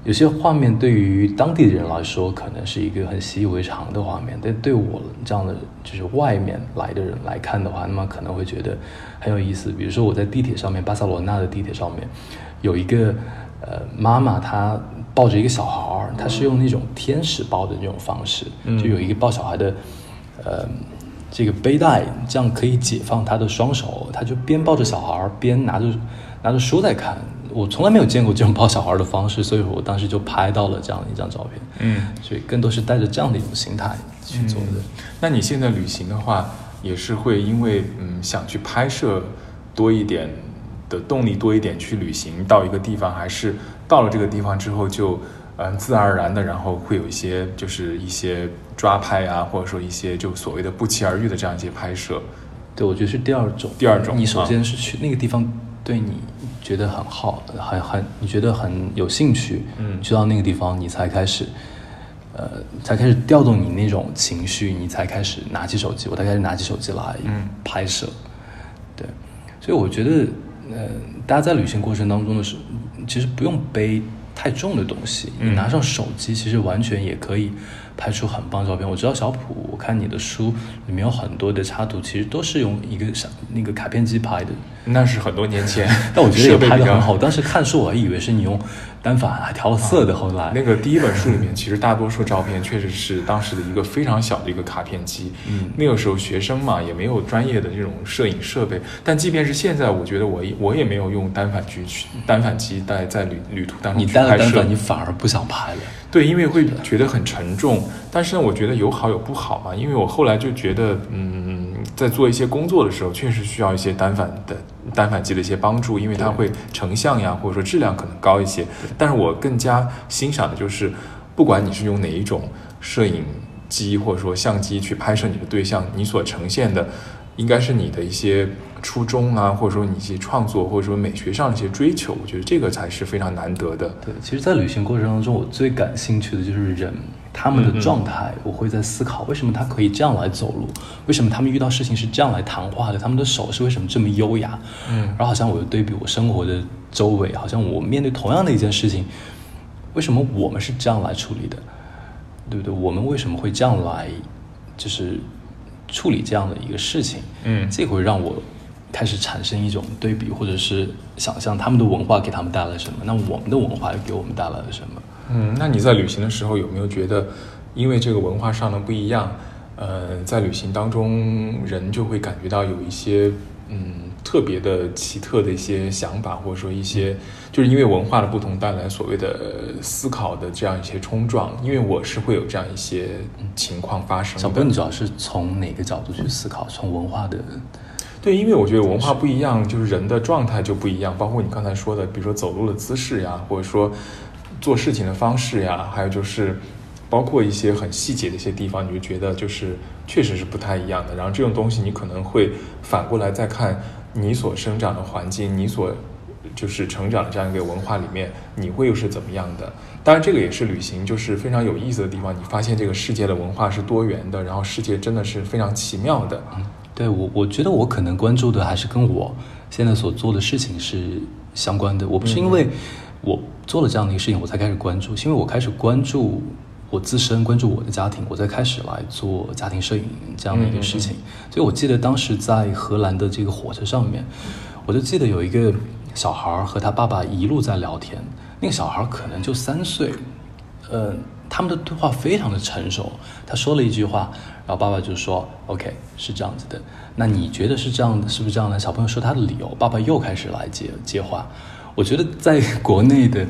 B: 有些画面对于当地的人来说可能是一个很习以为常的画面，但对我这样的就是外面来的人来看的话，那么可能会觉得很有意思。比如说我在地铁上面，巴塞罗那的地铁上面有一个呃妈妈，她抱着一个小孩儿，她是用那种天使抱的那种方式，就有一个抱小孩的呃。这个背带这样可以解放她的双手，她就边抱着小孩儿边拿着拿着书在看。我从来没有见过这种抱小孩的方式，所以我当时就拍到了这样的一张照片。
A: 嗯，
B: 所以更多是带着这样的一种心态去做的。
A: 那你现在旅行的话，也是会因为嗯想去拍摄多一点的动力多一点去旅行到一个地方，还是到了这个地方之后就嗯自然而然的，然后会有一些就是一些抓拍啊，或者说一些就所谓的不期而遇的这样一些拍摄。
B: 对，我觉得是第二种。
A: 第二种，
B: 你首先是去那个地方，对你觉得很好，很很你觉得很有兴趣，
A: 嗯。
B: 去到那个地方，你才开始，呃，才开始调动你那种情绪，你才开始拿起手机，我才开始拿起手机来
A: 嗯。
B: 拍摄。对，所以我觉得，呃，大家在旅行过程当中的时候，其实不用背太重的东西，你
A: 嗯
B: 拿上手机，其实完全也可以拍出很棒照片。我知道小普，我看你的书里面有很多的插图，其实都是用一个小那个卡片机拍的，
A: 那是很多年前，
B: 但我觉得也拍的很好。当时看书我还以为是你用单反啊调了色的，后来
A: 那个第一本书里面，其实大多数照片确实是当时的一个非常小的一个卡片机。
B: 嗯
A: 那个时候学生嘛，也没有专业的这种摄影设备。但即便是现在，我觉得我也我也没有用单反机去单反机带在旅旅途当中
B: 你
A: 去拍摄
B: 带了单反，你反而不想拍了。
A: 对，因为会觉得很沉重。但是呢，我觉得有好有不好嘛。因为我后来就觉得，嗯，在做一些工作的时候，确实需要一些单反的单反机的一些帮助，因为它会成像呀，或者说质量可能高一些。但是我更加欣赏的就是，不管你是用哪一种摄影机或者说相机去拍摄你的对象，你所呈现的应该是你的一些初衷啊，或者说你一些创作，或者说美学上的一些追求。我觉得这个才是非常难得的。
B: 对，其实，在旅行过程当中，我最感兴趣的就是人他们的状态。我会在思考，为什么他可以这样来走路？为什么他们遇到事情是这样来谈话的？他们的手是为什么这么优雅？
A: 嗯
B: 然后好像我又对比我生活的周围，好像我面对同样的一件事情，为什么我们是这样来处理的？对不对？我们为什么会这样来，就是处理这样的一个事情？
A: 嗯
B: 这会让我开始产生一种对比，或者是想象他们的文化给他们带来什么，那我们的文化又给我们带来了什么？
A: 嗯，那你在旅行的时候有没有觉得，因为这个文化上的不一样，呃，在旅行当中人就会感觉到有一些嗯特别的奇特的一些想法，或者说一些就是因为文化的不同带来所谓的呃思考的这样一些冲撞。因为我是会有这样一些情况发生的。
B: 小朋友，你主要是从哪个角度去思考？从文化的，
A: 对，因为我觉得文化不一样，就是人的状态就不一样，包括你刚才说的，比如说走路的姿势呀，或者说做事情的方式呀，还有就是包括一些很细节的一些地方，你就觉得就是确实是不太一样的。然后这种东西你可能会反过来再看你所生长的环境，你所就是成长的这样一个文化里面，你会又是怎么样的？当然，这个也是旅行就是非常有意思的地方。你发现这个世界的文化是多元的，然后世界真的是非常奇妙的。
B: 对我，我觉得我可能关注的还是跟我现在所做的事情是相关的。我不是因为我做了这样的一个事情，我才开始关注，是因为我开始关注我自身，关注我的家庭，我才开始来做家庭摄影这样的一个事情。所以我记得当时在荷兰的这个火车上面，我就记得有一个小孩和他爸爸一路在聊天，那个小孩可能就三岁，呃，他们的对话非常的成熟。他说了一句话，然后爸爸就说：“OK，是这样子的。那你觉得是这样的？是不是这样的？”小朋友说他的理由，爸爸又开始来接接话。我觉得在国内的，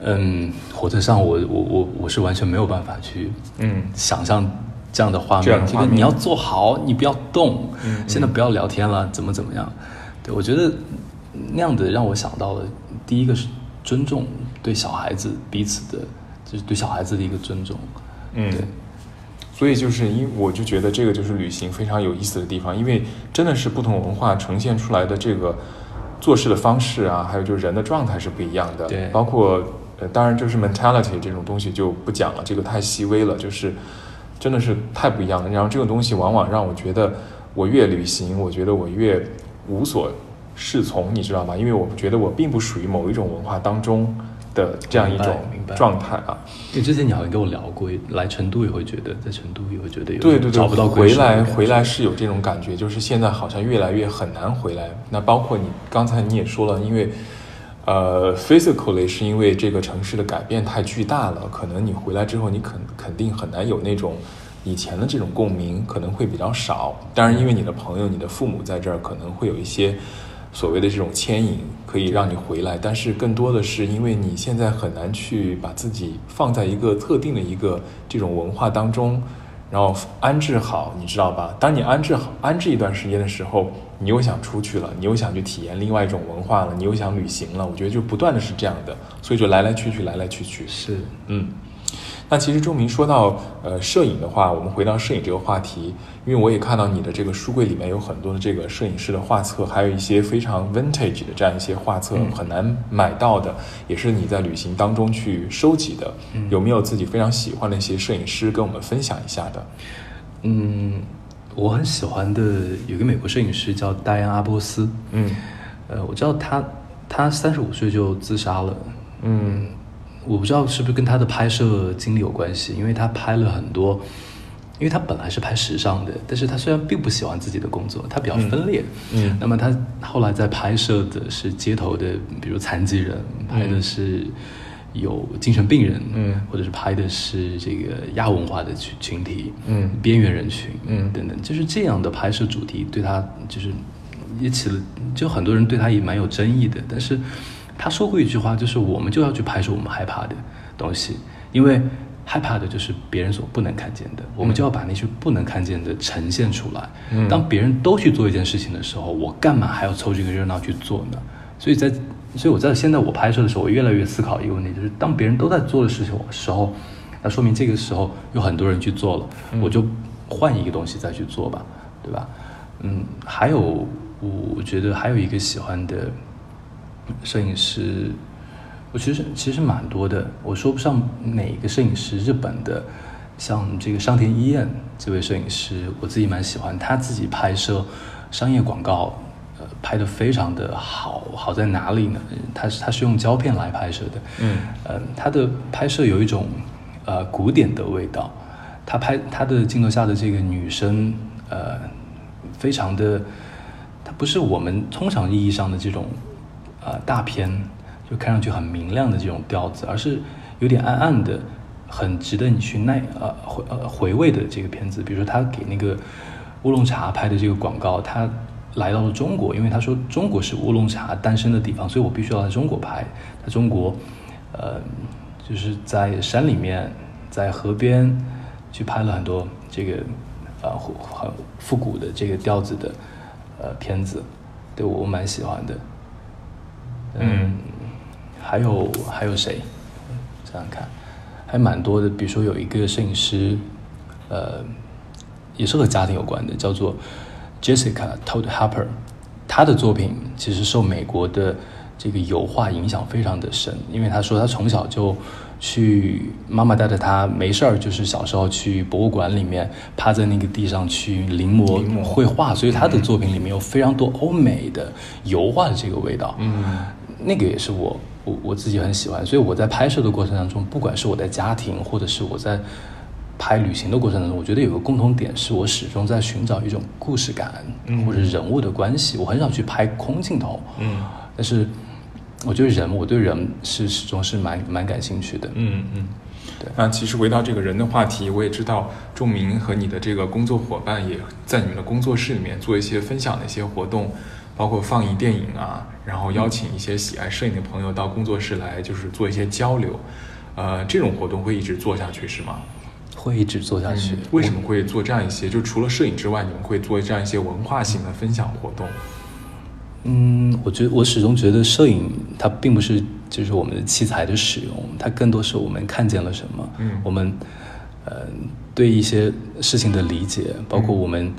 B: 嗯，火车上我，我我我是完全没有办法去，
A: 嗯
B: 想象这样的画面。
A: 这样的画面
B: 这个你要做好，你不要动，
A: 嗯
B: 现在不要聊天了，怎么怎么样？对我觉得那样的让我想到了，第一个是尊重对小孩子彼此的，就是对小孩子的一个尊重。
A: 嗯
B: 对，
A: 所以就是因为我就觉得这个就是旅行非常有意思的地方，因为真的是不同文化呈现出来的这个做事的方式啊，还有就是人的状态是不一样的。
B: 对
A: 包括呃，当然就是 mentality 这种东西就不讲了，这个太细微了，就是真的是太不一样了。然后这种东西往往让我觉得，我越旅行，我觉得我越无所适从，你知道吗？因为我觉得我并不属于某一种文化当中的这样一种状态啊。
B: 因为之前你好像跟我聊过，来成都也会觉得，在成都也会觉得有
A: 对对对，
B: 找不到归
A: 回来回来是有这种感觉，就是现在好像越来越很难回来。那包括你刚才你也说了，因为呃，physically 是因为这个城市的改变太巨大了，可能你回来之后，你肯肯定很难有那种以前的这种共鸣，可能会比较少。当然，因为你的朋友、你的父母在这儿，可能会有一些所谓的这种牵引，可以让你回来，但是更多的是因为你现在很难去把自己放在一个特定的一个这种文化当中，然后安置好，你知道吧？当你安置好、安置一段时间的时候，你又想出去了，你又想去体验另外一种文化了，你又想旅行了。我觉得就不断的是这样的，所以就来来去去，来来去去。
B: 是，
A: 嗯。那其实钟明说到呃摄影的话，我们回到摄影这个话题，因为我也看到你的这个书柜里面有很多的这个摄影师的画册，还有一些非常 vintage 的这样一些画册，很难买到的，也是你在旅行当中去收集的。有没有自己非常喜欢的一些摄影师跟我们分享一下的？
B: 嗯，我很喜欢的有个美国摄影师叫戴安阿波斯。
A: 嗯，
B: 呃，我知道他他三十五岁就自杀了。
A: 嗯。
B: 我不知道是不是跟他的拍摄经历有关系，因为他拍了很多，因为他本来是拍时尚的，但是他虽然并不喜欢自己的工作，他比较分裂，
A: 嗯，
B: 那么他后来在拍摄的是街头的，比如残疾人，拍的是有精神病人，
A: 嗯，
B: 或者是拍的是这个亚文化的群群体，
A: 嗯，
B: 边缘人群，
A: 嗯，
B: 等等，就是这样的拍摄主题对他就是也起了，就很多人对他也蛮有争议的，但是。他说过一句话，就是我们就要去拍摄我们害怕的东西，因为害怕的就是别人所不能看见的，我们就要把那些不能看见的呈现出来。当别人都去做一件事情的时候，我干嘛还要凑这个热闹去做呢？所以在，所以我在现在我拍摄的时候，我越来越思考一个问题，就是当别人都在做的事情时候，那说明这个时候有很多人去做了，我就换一个东西再去做吧，对吧？嗯，还有，我觉得还有一个喜欢的。摄影师，我其实其实蛮多的，我说不上哪个摄影师。日本的，像这个上田一彦这位摄影师，我自己蛮喜欢，他自己拍摄商业广告，呃，拍的非常的好。好在哪里呢？他是他是用胶片来拍摄的，
A: 嗯，
B: 呃，他的拍摄有一种呃古典的味道。他拍他的镜头下的这个女生，呃，非常的，她不是我们通常意义上的这种。呃，大片就看上去很明亮的这种调子，而是有点暗暗的，很值得你去耐呃回呃回味的这个片子。比如说他给那个乌龙茶拍的这个广告，他来到了中国，因为他说中国是乌龙茶诞生的地方，所以我必须要在中国拍。在中国，呃，就是在山里面，在河边去拍了很多这个呃很复古的这个调子的呃片子，对我蛮喜欢的。嗯，还有还有谁？想想看，还蛮多的。比如说有一个摄影师，呃，也是和家庭有关的，叫做 Jessica Todd Harper。他的作品其实受美国的这个油画影响非常的深，因为他说他从小就去妈妈带着他没事儿，就是小时候去博物馆里面趴在那个地上去临摹绘画，所以他的作品里面有非常多欧美的油画的这个味道。
A: 嗯。
B: 那个也是我我我自己很喜欢，所以我在拍摄的过程当中，不管是我在家庭，或者是我在拍旅行的过程当中，我觉得有个共同点是我始终在寻找一种故事感，或者人物的关系。我很少去拍空镜头，
A: 嗯，
B: 但是我觉得人，我对人是始终是蛮蛮感兴趣的，
A: 嗯嗯。对，那其实回到这个人的话题，我也知道仲明和你的这个工作伙伴也在你们的工作室里面做一些分享的一些活动。包括放映电影啊，然后邀请一些喜爱摄影的朋友到工作室来，就是做一些交流。呃，这种活动会一直做下去是吗？
B: 会一直做下去。
A: 为什么会做这样一些？就除了摄影之外，你们会做这样一些文化性的分享活动？
B: 嗯，我觉得我始终觉得摄影它并不是就是我们的器材的使用，它更多是我们看见了什么。
A: 嗯，
B: 我们呃对一些事情的理解，包括我们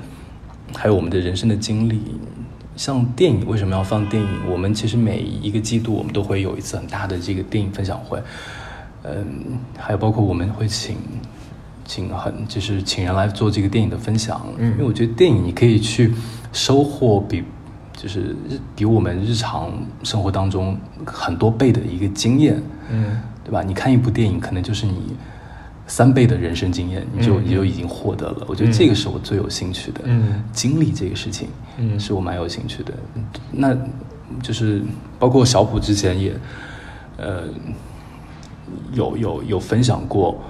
B: 还有我们的人生的经历。像电影为什么要放电影？我们其实每一个季度我们都会有一次很大的这个电影分享会，嗯，还有包括我们会请请很就是请人来做这个电影的分享，
A: 嗯，
B: 因为我觉得电影你可以去收获比就是比我们日常生活当中很多倍的一个经验，
A: 嗯，
B: 对吧？你看一部电影可能就是你。三倍的人生经验，你就你就已经获得了。我觉得这个是我最有兴趣的，经历这个事情，是我蛮有兴趣的。那，就是包括小普之前也，呃，有有有分享过，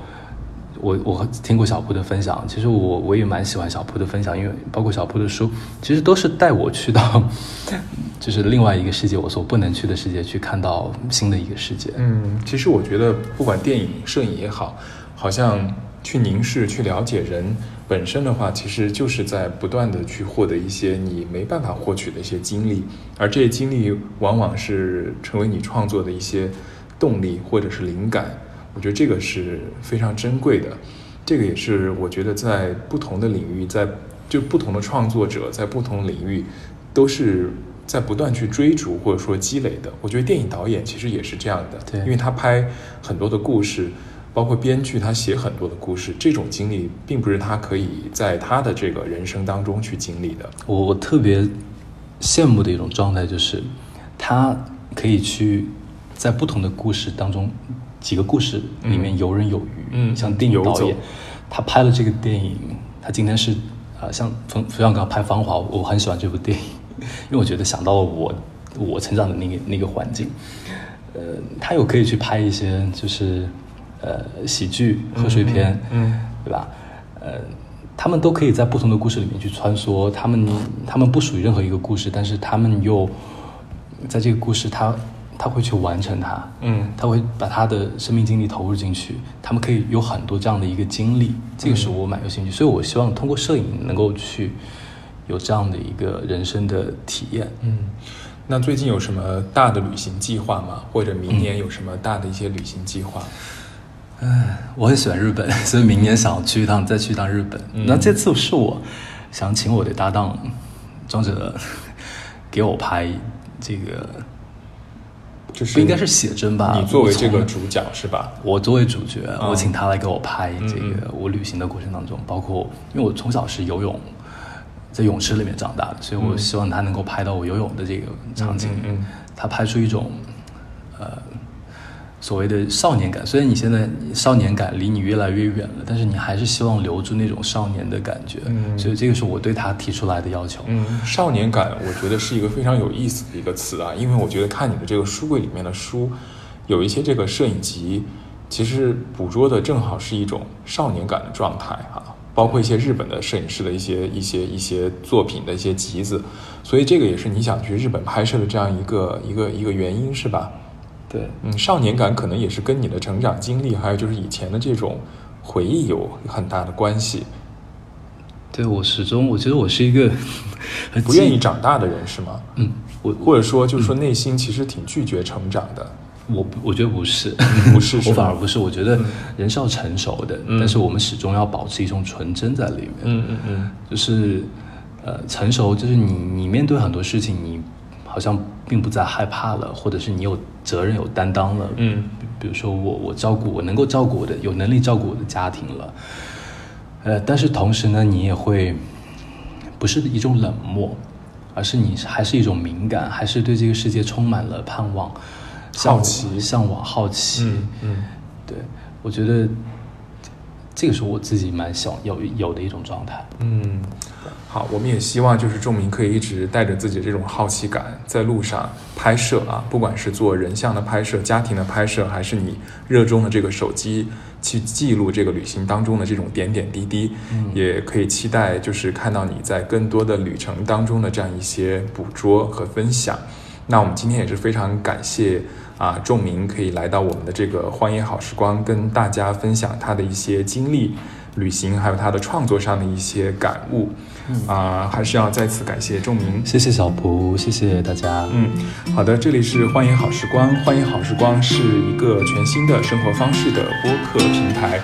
B: 我我听过小普的分享，其实我我也蛮喜欢小普的分享，因为包括小普的书，其实都是带我去到，就是另外一个世界，我所不能去的世界，去看到新的一个世界。
A: 嗯，其实我觉得不管电影、摄影也好，好像去凝视、去了解人本身的话，其实就是在不断的去获得一些你没办法获取的一些经历，而这些经历往往是成为你创作的一些动力或者是灵感。我觉得这个是非常珍贵的，这个也是我觉得在不同的领域，在就不同的创作者在不同领域，都是在不断去追逐或者说积累的。我觉得电影导演其实也是这样的，
B: 对，
A: 因为他拍很多的故事，包括编剧他写很多的故事，这种经历并不是他可以在他的这个人生当中去经历的。
B: 我我特别羡慕的一种状态就是，他可以去在不同的故事当中。几个故事里面游刃有余，
A: 嗯，
B: 像电影导演，他拍了这个电影，他今天是，呃，像冯冯小刚拍《芳华》，我很喜欢这部电影，因为我觉得想到了我我成长的那个那个环境，呃，他有可以去拍一些就是呃喜剧贺岁片，
A: 嗯，
B: 对吧？呃，他们都可以在不同的故事里面去穿梭，他们他们不属于任何一个故事，但是他们又在这个故事他。他会去完成它，
A: 嗯，
B: 他会把他的生命经历投入进去，他们可以有很多这样的一个经历，这个是我蛮有兴趣，所以我希望通过摄影能够去有这样的一个人生的体验。
A: 嗯，那最近有什么大的旅行计划吗？或者明年有什么大的一些旅行计划？
B: 嗯，我很喜欢日本，所以明年想要去一趟，再去一趟日本。那这次是我想请我的搭档庄哲给我拍这个。
A: 就是
B: 不应该是写真吧？
A: 你作为这个主角是吧？
B: 我作为主角，我请他来给我拍这个我旅行的过程当中，包括因为我从小是游泳，在泳池里面长大的，所以我希望他能够拍到我游泳的这个场景，他拍出一种呃。所谓的少年感，虽然你现在少年感离你越来越远了，但是你还是希望留住那种少年的感觉。嗯，所以这个是我对他提出来的要求。
A: 嗯，少年感，我觉得是一个非常有意思的一个词啊，因为我觉得看你的这个书柜里面的书，有一些这个摄影集，其实捕捉的正好是一种少年感的状态哈，包括一些日本的摄影师的一些一些一些作品的一些集子，所以这个也是你想去日本拍摄的这样一个一个一个原因，是吧？
B: 对，
A: 嗯，少年感可能也是跟你的成长经历，还有就是以前的这种回忆有很大的关系。
B: 对我始终，我觉得我是一个
A: 不愿意长大的人，是吗？
B: 嗯，我
A: 或者说就是说内心其实挺拒绝成长的。
B: 我我觉得不是，
A: 不是，
B: 我反而不是。我觉得人是要成熟的，但是我们始终要保持一种纯真在里面。
A: 嗯嗯嗯，
B: 就是呃，成熟就是你你面对很多事情你。好像并不再害怕了，或者是你有责任有担当了。
A: 嗯，
B: 比如说我我照顾我能够照顾我的有能力照顾我的家庭了。呃，但是同时呢，你也会不是一种冷漠，而是你还是一种敏感，还是对这个世界充满了盼望、
A: 好奇、
B: 向往、好奇。
A: 嗯嗯，
B: 对，我觉得这个是我自己蛮想有有的一种状态。
A: 嗯。好，我们也希望就是仲明可以一直带着自己这种好奇感在路上拍摄啊，不管是做人像的拍摄、家庭的拍摄，还是你热衷的这个手机去记录这个旅行当中的这种点点滴滴，也可以期待就是看到你在更多的旅程当中的这样一些捕捉和分享。那我们今天也是非常感谢啊，仲明可以来到我们的这个荒野好时光，跟大家分享他的一些经历、旅行，还有他的创作上的一些感悟。啊，还是要再次感谢仲明，
B: 谢谢小蒲，谢谢大家。
A: 嗯，好的，这里是欢迎好时光，欢迎好时光是一个全新的生活方式的播客平台。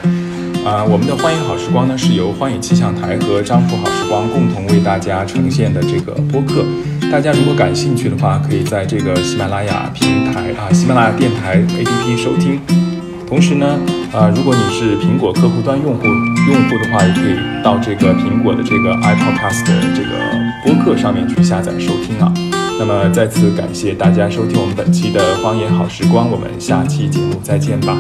A: 啊，我们的欢迎好时光呢，是由欢迎气象台和张浦好时光共同为大家呈现的这个播客。大家如果感兴趣的话，可以在这个喜马拉雅平台啊，喜马拉雅电台 APP 收听。同时呢，啊，如果你是苹果客户端用户用户的话，也可以到这个苹果的这个 iPodcast 的这个播客上面去下载收听啊。那么再次感谢大家收听我们本期的荒野好时光，我们下期节目再见吧。